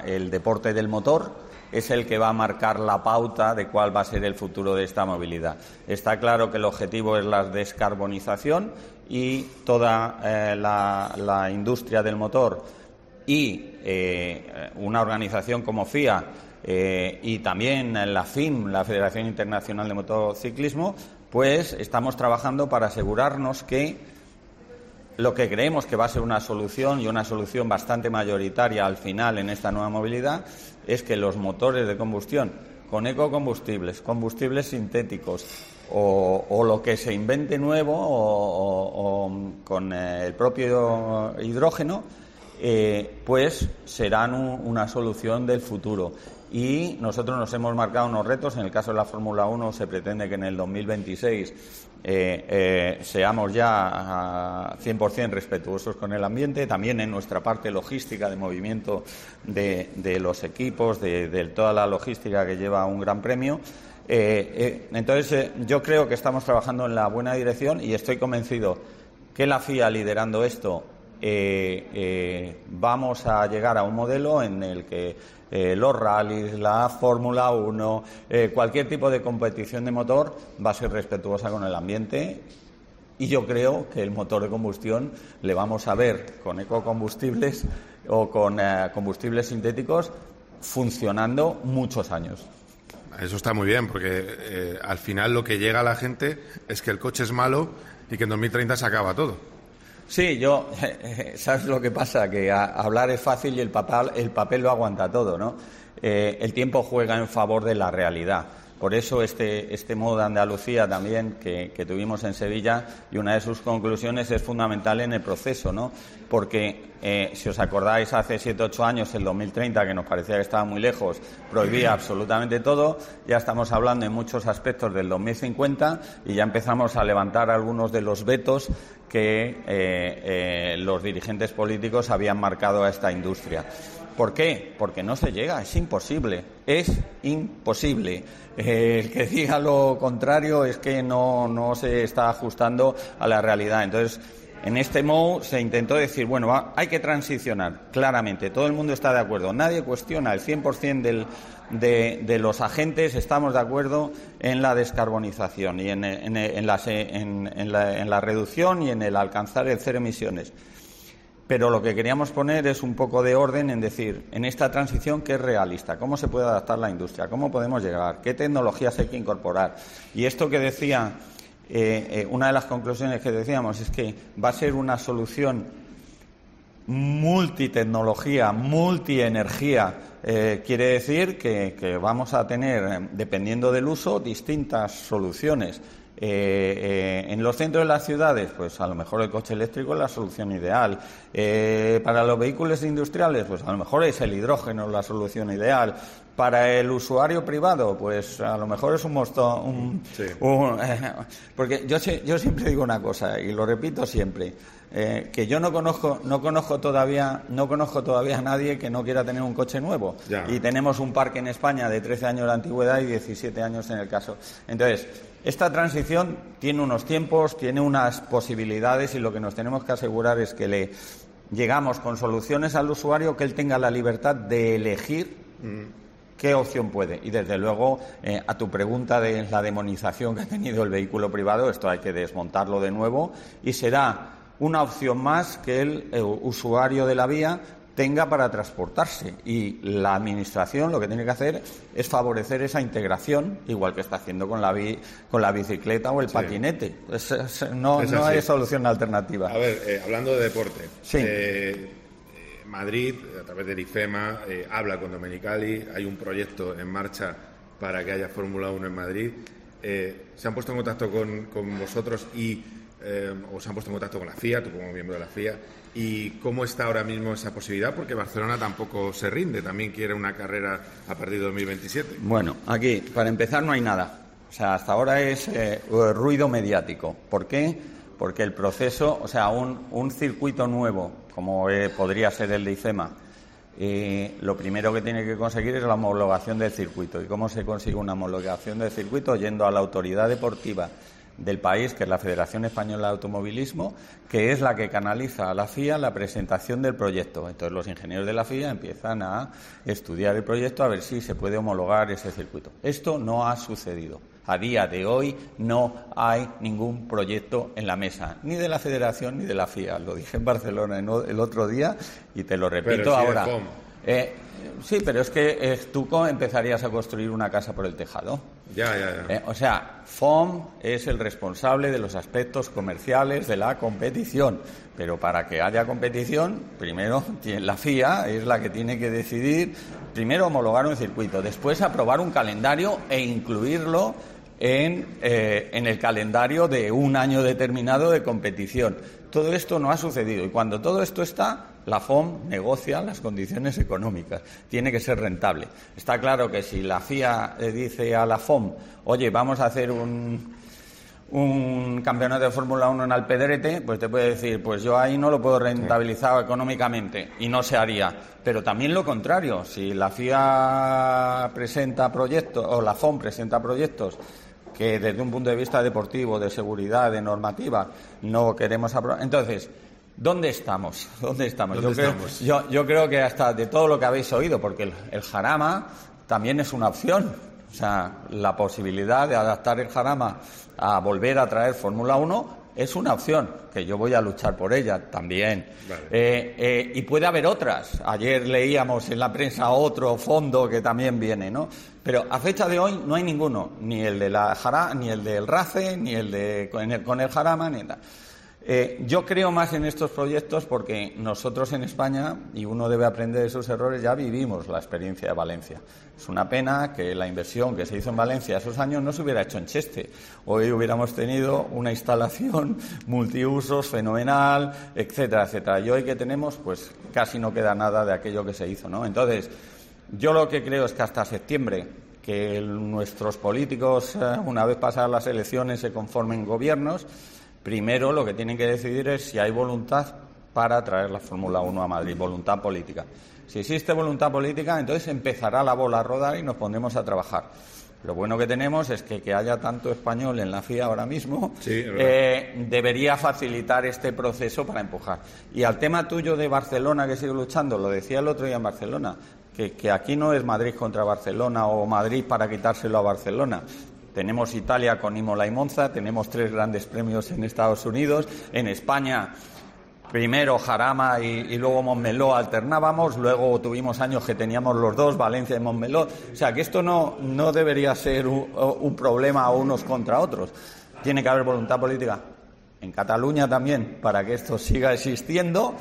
el deporte del motor es el que va a marcar la pauta de cuál va a ser el futuro de esta movilidad. Está claro que el objetivo es la descarbonización y toda eh, la, industria del motor y eh, una organización como FIA eh, y también la FIM, la Federación Internacional de Motociclismo, pues estamos trabajando para asegurarnos que lo que creemos que va a ser una solución y una solución bastante mayoritaria al final en esta nueva movilidad es que los motores de combustión con ecocombustibles, combustibles sintéticos, o, lo que se invente nuevo o, con eh, el propio hidrógeno, eh, pues serán una solución del futuro. Y nosotros nos hemos marcado unos retos. En el caso de la Fórmula 1 se pretende que en el 2026 eh, seamos ya 100% respetuosos con el ambiente. También en nuestra parte logística de movimiento de, los equipos, de, de toda la logística que lleva un gran premio. Eh, eh, entonces, eh, yo creo que estamos trabajando en la buena dirección y estoy convencido que la FIA liderando esto vamos a llegar a un modelo en el que los rallies, la Fórmula 1, cualquier tipo de competición de motor va a ser respetuosa con el ambiente y yo creo que el motor de combustión le vamos a ver con ecocombustibles o con combustibles sintéticos funcionando muchos años. Eso está muy bien, porque eh, al final lo que llega a la gente es que el coche es malo y que en 2030 se acaba todo. Sí, yo, ¿sabes lo que pasa? Que hablar es fácil y el papel, el papel lo aguanta todo, ¿no? Eh, el tiempo juega en favor de la realidad. Por eso este, este modo de Andalucía también que, tuvimos en Sevilla y una de sus conclusiones es fundamental en el proceso, ¿no? Porque eh, si os acordáis hace siete ocho años, el 2030, que nos parecía que estaba muy lejos, prohibía absolutamente todo. Ya estamos hablando en muchos aspectos del 2050 y ya empezamos a levantar algunos de los vetos que eh, los dirigentes políticos habían marcado a esta industria. ¿Por qué? Porque no se llega, es imposible, es imposible. El que diga lo contrario es que no, no se está ajustando a la realidad. Entonces, en este MOU se intentó decir, bueno, hay que transicionar, claramente, todo el mundo está de acuerdo, nadie cuestiona, el 100% del, de, los agentes estamos de acuerdo en la descarbonización y en, en- en la, en la reducción y en el alcanzar el cero emisiones. Pero lo que queríamos poner es un poco de orden en decir, en esta transición, ¿qué es realista? ¿Cómo se puede adaptar la industria? ¿Cómo podemos llegar? ¿Qué tecnologías hay que incorporar? Y esto que decía, eh, eh, una de las conclusiones que decíamos es que va a ser una solución multitecnología, multienergía. Eh, quiere decir que, que vamos a tener, eh, dependiendo del uso, distintas soluciones. Eh, eh, en los centros de las ciudades, pues a lo mejor el coche eléctrico es la solución ideal. Eh, para los vehículos industriales, pues a lo mejor es el hidrógeno la solución ideal. Para el usuario privado, pues a lo mejor es un mosto, un, un- porque yo, siempre digo una cosa y lo repito siempre, eh, que yo no conozco, no conozco todavía, no conozco todavía a nadie que no quiera tener un coche nuevo. Ya. Y tenemos un parque en España de 13 años de antigüedad y 17 años en el caso. Entonces, esta transición tiene unos tiempos, tiene unas posibilidades y lo que nos tenemos que asegurar es que le llegamos con soluciones al usuario que él tenga la libertad de elegir qué opción puede. Y desde luego, eh, a tu pregunta de la demonización que ha tenido el vehículo privado, esto hay que desmontarlo de nuevo y será una opción más que el eh, usuario de la vía tenga para transportarse. Y la Administración lo que tiene que hacer es favorecer esa integración, igual que está haciendo con la, bi- con la bicicleta o el patinete. Es- es- no Es no hay solución alternativa. A ver, eh, hablando de deporte, Sí. eh, eh, Madrid, a través del IFEMA, eh, habla con Domenicali, hay un proyecto en marcha para que haya Fórmula 1 en Madrid. Eh, ¿Se han puesto en contacto con, con vosotros y, eh, o se han puesto en contacto con la FIA, tú como miembro de la FIA? ¿Y cómo está ahora mismo esa posibilidad? Porque Barcelona tampoco se rinde, también quiere una carrera a partir de 2027. Bueno, aquí, para empezar, no hay nada. O sea, hasta ahora es eh, ruido mediático. ¿Por qué? Porque el proceso, o sea, un, circuito nuevo, como eh, podría ser el de IFEMA, lo primero que tiene que conseguir es la homologación del circuito. ¿Y cómo se consigue una homologación del circuito? Yendo a la autoridad deportiva del país, que es la Federación Española de Automovilismo, que es la que canaliza a la FIA la presentación del proyecto. Entonces los ingenieros de la FIA empiezan a estudiar el proyecto a ver si se puede homologar ese circuito. Esto no ha sucedido. A día de hoy no hay ningún proyecto en la mesa, ni de la Federación ni de la FIA. Lo dije en Barcelona el otro día y te lo repito Pero ahora. Eh, sí, pero es que eh, tú empezarías a construir una casa por el tejado. Ya, ya, ya. Eh, o sea, FOM es el responsable de los aspectos comerciales de la competición. Pero para que haya competición, primero la FIA es la que tiene que decidir, primero homologar un circuito, después aprobar un calendario e incluirlo en, eh, en el calendario de un año determinado de competición. Todo esto no ha sucedido y cuando todo esto está, la FOM negocia las condiciones económicas. Tiene que ser rentable. Está claro que si la FIA le dice a la FOM, oye, vamos a hacer un, un campeonato de Fórmula 1 en Alpedrete, pues te puede decir, pues yo ahí no lo puedo rentabilizar económicamente y no se haría. Pero también lo contrario, si la FIA presenta proyectos o la FOM presenta proyectos que desde un punto de vista deportivo, de seguridad, de normativa, no queremos aprobar. Entonces, ¿dónde estamos? ¿Dónde estamos? ¿Dónde yo, creo, yo creo que hasta de todo lo que habéis oído, porque el, el jarama también es una opción. O sea, la posibilidad de adaptar el jarama a volver a traer Fórmula 1 es una opción, que yo voy a luchar por ella también. Eh, eh, y puede haber otras. Ayer leíamos en la prensa otro fondo que también viene, ¿no? Pero a fecha de hoy no hay ninguno, ni el de la Jara, ni el del RACE, ni el de con el, con el Jarama, ni nada. Eh, yo creo más en estos proyectos porque nosotros en España, y uno debe aprender de sus errores, ya vivimos la experiencia de Valencia. Es una pena que la inversión que se hizo en Valencia esos años no se hubiera hecho en Cheste. Hoy hubiéramos tenido una instalación multiusos fenomenal, etcétera, etcétera. Y hoy que tenemos, pues casi no queda nada de aquello que se hizo, ¿no? Entonces, yo lo que creo es que hasta septiembre que nuestros políticos, eh, una vez pasadas las elecciones, se conformen gobiernos, primero lo que tienen que decidir es si hay voluntad para traer la Fórmula 1 a Madrid, voluntad política. Si existe voluntad política, entonces empezará la bola a rodar y nos pondremos a trabajar. Lo bueno que tenemos es que que haya tanto español en la FIA ahora mismo eh, debería facilitar este proceso para empujar. Y al tema tuyo de Barcelona que sigue luchando, lo decía el otro día en Barcelona, que, que aquí no es Madrid contra Barcelona o Madrid para quitárselo a Barcelona. Tenemos Italia con Imola y Monza, tenemos tres grandes premios en Estados Unidos, en España primero Jarama y, luego Montmeló alternábamos, luego tuvimos años que teníamos los dos, Valencia y Montmeló. O sea, que esto no, no debería ser un, un problema unos contra otros. Tiene que haber voluntad política en Cataluña también para que esto siga existiendo.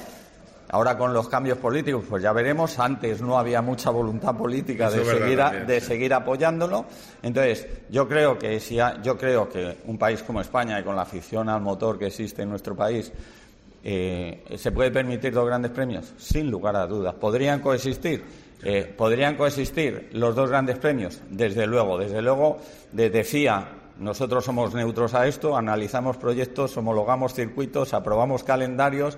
Ahora con los cambios políticos, pues ya veremos. Antes no había mucha voluntad política de, Eso seguir, a- también, de sí. seguir apoyándolo. Entonces, yo creo que si ha- yo creo que un país como España y con la afición al motor que existe en nuestro país eh, ¿Se puede permitir dos grandes premios? Sin lugar a dudas. ¿Podrían coexistir? Eh, ¿Podrían coexistir los dos grandes premios? Desde luego. Desde luego, desde FIA, nosotros somos neutros a esto, analizamos proyectos, homologamos circuitos, aprobamos calendarios.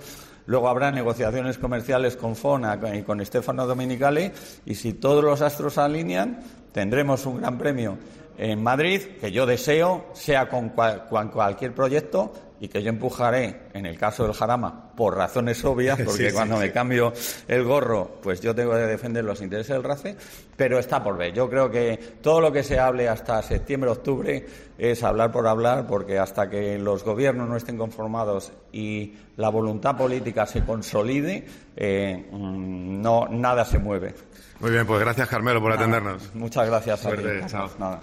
Luego habrá negociaciones comerciales con FONA y con Stefano Dominicali y si todos los astros alinean, tendremos un gran premio en Madrid, que yo deseo sea con cualquier proyecto y que yo empujaré, en el caso del Jarama, por razones obvias, porque Sí, cuando sí. me cambio el gorro, pues yo tengo que defender los intereses del RACE, pero está por ver. Yo creo que todo lo que se hable hasta septiembre, octubre, es hablar por hablar, porque hasta que los gobiernos no estén conformados y la voluntad política se consolide, eh, mm, no, nada se mueve. Muy bien, pues gracias Carmelo por Nada. atendernos. Muchas gracias a ti. Chao. Nada.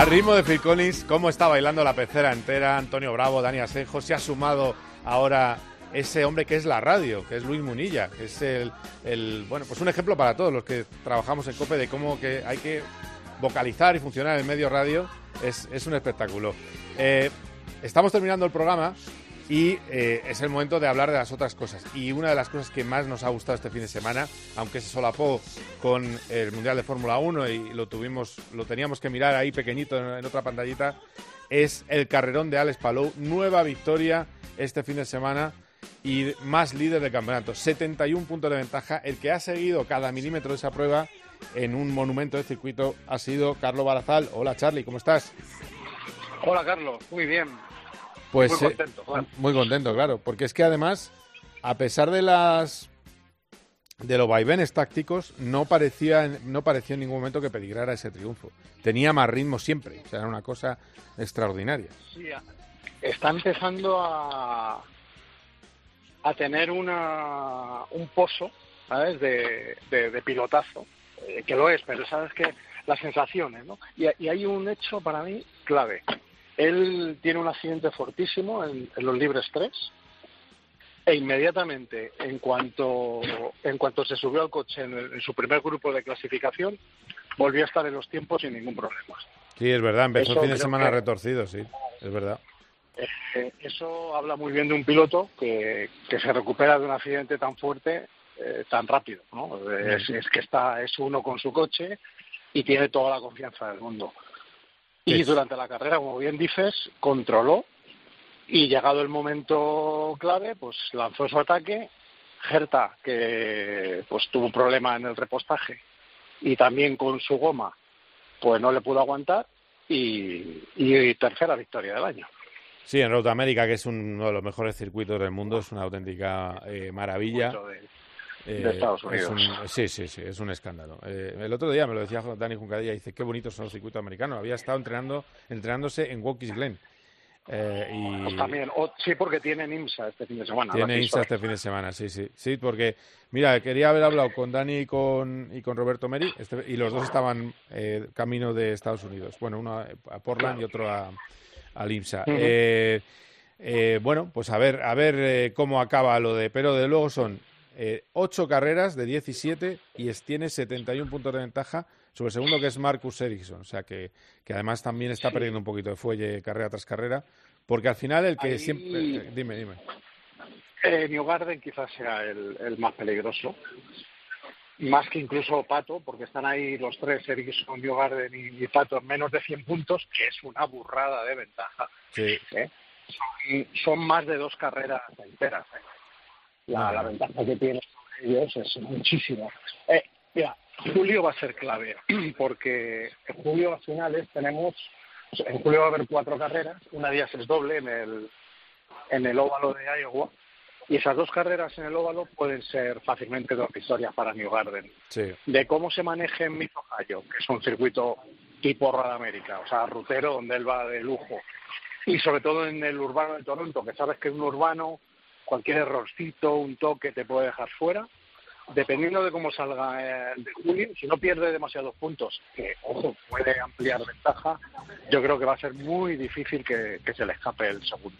Al ritmo de Phil Collins, cómo está bailando la pecera entera, Antonio Bravo, Dani Asenjo, se ha sumado ahora ese hombre que es la radio, que es Luis Munilla, que es el, el- bueno, pues un ejemplo para todos los que trabajamos en COPE de cómo que hay que vocalizar y funcionar en el medio radio, es, es un espectáculo. Eh, estamos terminando el programa y eh, es el momento de hablar de las otras cosas. Y una de las cosas que más nos ha gustado este fin de semana, aunque se solapó con el Mundial de Fórmula 1 y lo tuvimos, lo teníamos que mirar ahí pequeñito en, en otra pantallita, es el carrerón de Alex Palou. Nueva victoria este fin de semana y más líder del campeonato. 71 puntos de ventaja. El que ha seguido cada milímetro de esa prueba en un monumento de circuito ha sido Carlos Barazal. Hola Charlie, ¿cómo estás? Hola, Carlos. Muy bien. Pues Muy eh, contento, claro. muy contento, claro, porque es que además, a pesar de las de los vaivenes tácticos, no parecía no pareció en ningún momento que peligrara ese triunfo. Tenía más ritmo siempre, o sea, era una cosa extraordinaria. Sí, está empezando a, a tener una, un pozo, ¿sabes? De, de- de pilotazo, eh, que lo es, pero sabes que las sensaciones, ¿no? Y, y hay un hecho para mí clave. Él tiene un accidente fortísimo en, en los libres 3 e inmediatamente, en cuanto, en cuanto se subió al coche en, el- en su primer grupo de clasificación, volvió a estar en los tiempos sin ningún problema. Sí, es verdad, empezó el fin de semana que- retorcido, sí, es verdad. Eh, eso habla muy bien de un piloto que, que se recupera de un accidente tan fuerte eh, tan rápido. ¿no? Es, es que está es uno con su coche y tiene toda la confianza del mundo. Y durante la carrera, como bien dices, controló y llegado el momento clave, pues lanzó su ataque. Gerta, que pues tuvo un problema en el repostaje y también con su goma, pues no le pudo aguantar y, y tercera victoria del año. Sí, en Road America, que es uno de los mejores circuitos del mundo, es una auténtica eh, maravilla. De- Eh, de Estados es Unidos. un- sí, sí, sí, es un escándalo. Eh, el otro día me lo decía Dani Juncadilla, dice, qué bonitos son los circuitos americanos. Había estado entrenando, entrenándose en Watkins Glen. Eh, y Pues también, o- sí, porque tienen IMSA este fin de semana. tiene pista. este fin de semana, sí, sí. Sí, porque, mira, quería haber hablado con Dani y con, y con Roberto Meri, este- y los dos estaban eh, camino de Estados Unidos. Bueno, uno a Portland y otro a, al IMSA. Eh, bueno, pues a ver, a ver cómo acaba lo de. Pero de luego son eh, 8 carreras de 17 y es, tiene 71 puntos de ventaja sobre el segundo que es Marcus Ericsson. O sea que, que además también está perdiendo un poquito de fuelle carrera tras carrera. Porque al final el que Ahí- siempre. eh, dime, dime. Eh, New Garden quizás sea el, el más peligroso, más que incluso Pato, porque están ahí los tres, Ericsson, New Garden y, y Pato, en menos de 100 puntos, que es una burrada de ventaja. Sí. ¿eh? Son, son más de dos carreras enteras. ¿eh? La, la ventaja que tienen sobre ellos es muchísima. Eh, mira, julio va a ser clave, porque en julio a finales tenemos, en julio va a haber cuatro carreras, una de ellas es doble en el, en el óvalo de Iowa, y esas dos carreras en el óvalo pueden ser fácilmente dos victorias para New Garden. Sí. De cómo se maneje en Mid Ohio, que es un circuito tipo Rada América, o sea, rutero donde él va de lujo, y sobre todo en el urbano de Toronto, que sabes que en un urbano cualquier errorcito, un toque te puede dejar fuera. Dependiendo de cómo salga el de julio, si no pierde demasiados puntos, que ojo, puede ampliar ventaja, yo creo que va a ser muy difícil que, que se le escape el segundo.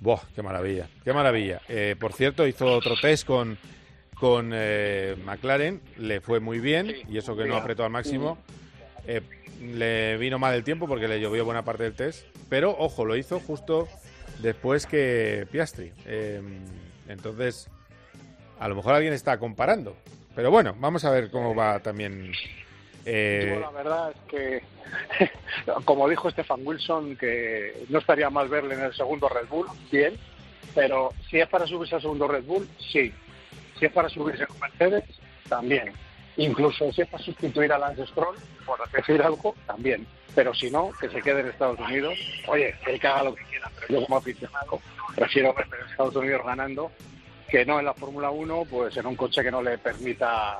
Buah, qué maravilla, qué maravilla. Eh, por cierto, hizo otro test con, con eh, McLaren, le fue muy bien y eso que no apretó al máximo. Eh, le vino mal el tiempo porque le llovió buena parte del test, pero ojo, lo hizo justo después que Piastri. Eh, entonces, a lo mejor alguien está comparando. Pero bueno, vamos a ver cómo va también. eh, Yo la verdad es que, como dijo Stefan Wilson, que no estaría mal verle en el segundo Red Bull, bien, pero si es para subirse al segundo Red Bull, sí. Si es para subirse con Mercedes, también. Incluso si es para sustituir a Lance Stroll, por decir algo, también. Pero si no, que se quede en Estados Unidos. Oye, él que haga lo que pero yo como aficionado prefiero ver en Estados Unidos ganando que no en la Fórmula 1, pues en un coche que no le permita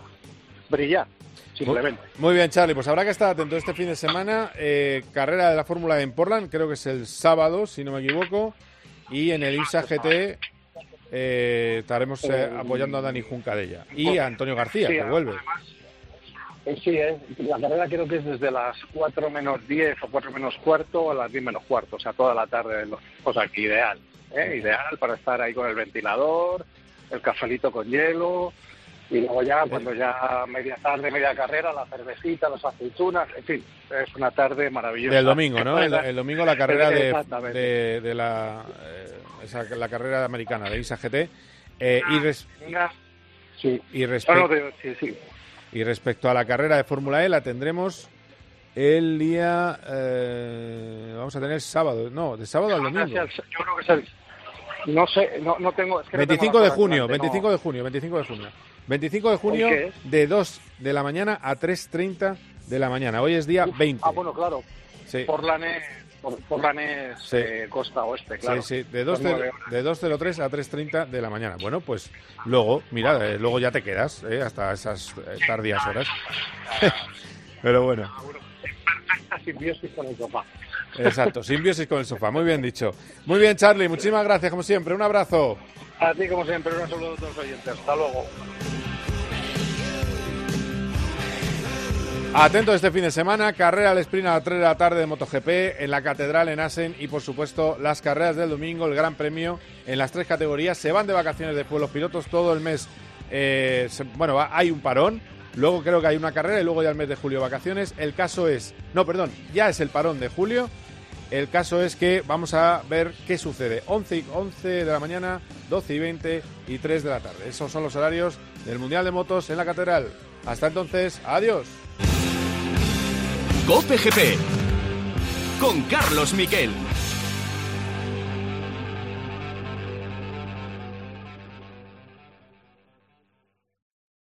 brillar, simplemente. Muy bien, Charlie. Pues habrá que estar atento este fin de semana. Eh, carrera de la Fórmula en Portland, creo que es el sábado, si no me equivoco. Y en el IMSA GT eh, estaremos eh, apoyando a Dani Juncadella. Y a Antonio García, que vuelve. Sí, eh, la carrera creo que es desde las 4 menos 10 o 4 menos cuarto a las 10 menos cuarto, o sea, toda la tarde. O sea, que ideal, ¿eh? ideal para estar ahí con el ventilador, el cafelito con hielo, y luego ya, cuando ya media tarde, media carrera, la cervecita, las aceitunas, en fin, es una tarde maravillosa. Del domingo, ¿no? El, el domingo la carrera de, Exactamente. de, de la, eh, esa- la carrera americana de IMSA GT. Eh, y, res- Sí. y, Ah, respecto sí, sí. Y respecto a la carrera de Fórmula E, la tendremos el día. eh, vamos a tener sábado, no, de sábado al domingo. Hacia el- Yo creo que es el... No sé, no, no tengo... Es que no tengo 25 de junio, delante, no. 25 de junio, 25 de junio. 25 de junio, de 2 de la mañana a 3.30 de la mañana. Hoy es día 20. Ah, bueno, claro. Sí. Portland es, por, Portland es, Sí. eh, costa oeste, claro. Sí, sí, de, Son 2 nueve horas. de 2.03 a 3.30 de la mañana. Bueno, pues luego, mira, eh, luego ya te quedas eh, hasta esas eh, tardías horas. Pero bueno, Perfecta simbiosis con el sofá. exacto, simbiosis con el sofá. Muy bien dicho. Muy bien, Charlie, muchísimas gracias, como siempre. Un abrazo. A ti, como siempre, un saludo a todos los oyentes. Hasta luego. Atento este fin de semana, carrera al sprint a las 3 de la tarde de MotoGP en la Catedral en Asen y por supuesto las carreras del domingo, el Gran Premio en las tres categorías. Se van de vacaciones después los pilotos todo el mes. eh, bueno, hay un parón, luego creo que hay una carrera y luego ya el mes de julio vacaciones. El caso es, no, perdón, ya es el parón de julio. El caso es que vamos a ver qué sucede. 11, y 11 de la mañana, 12 y 20 y 3 de la tarde. Esos son los horarios del Mundial de Motos en la Catedral. Hasta entonces, adiós. Cope GP con Carlos Miquel.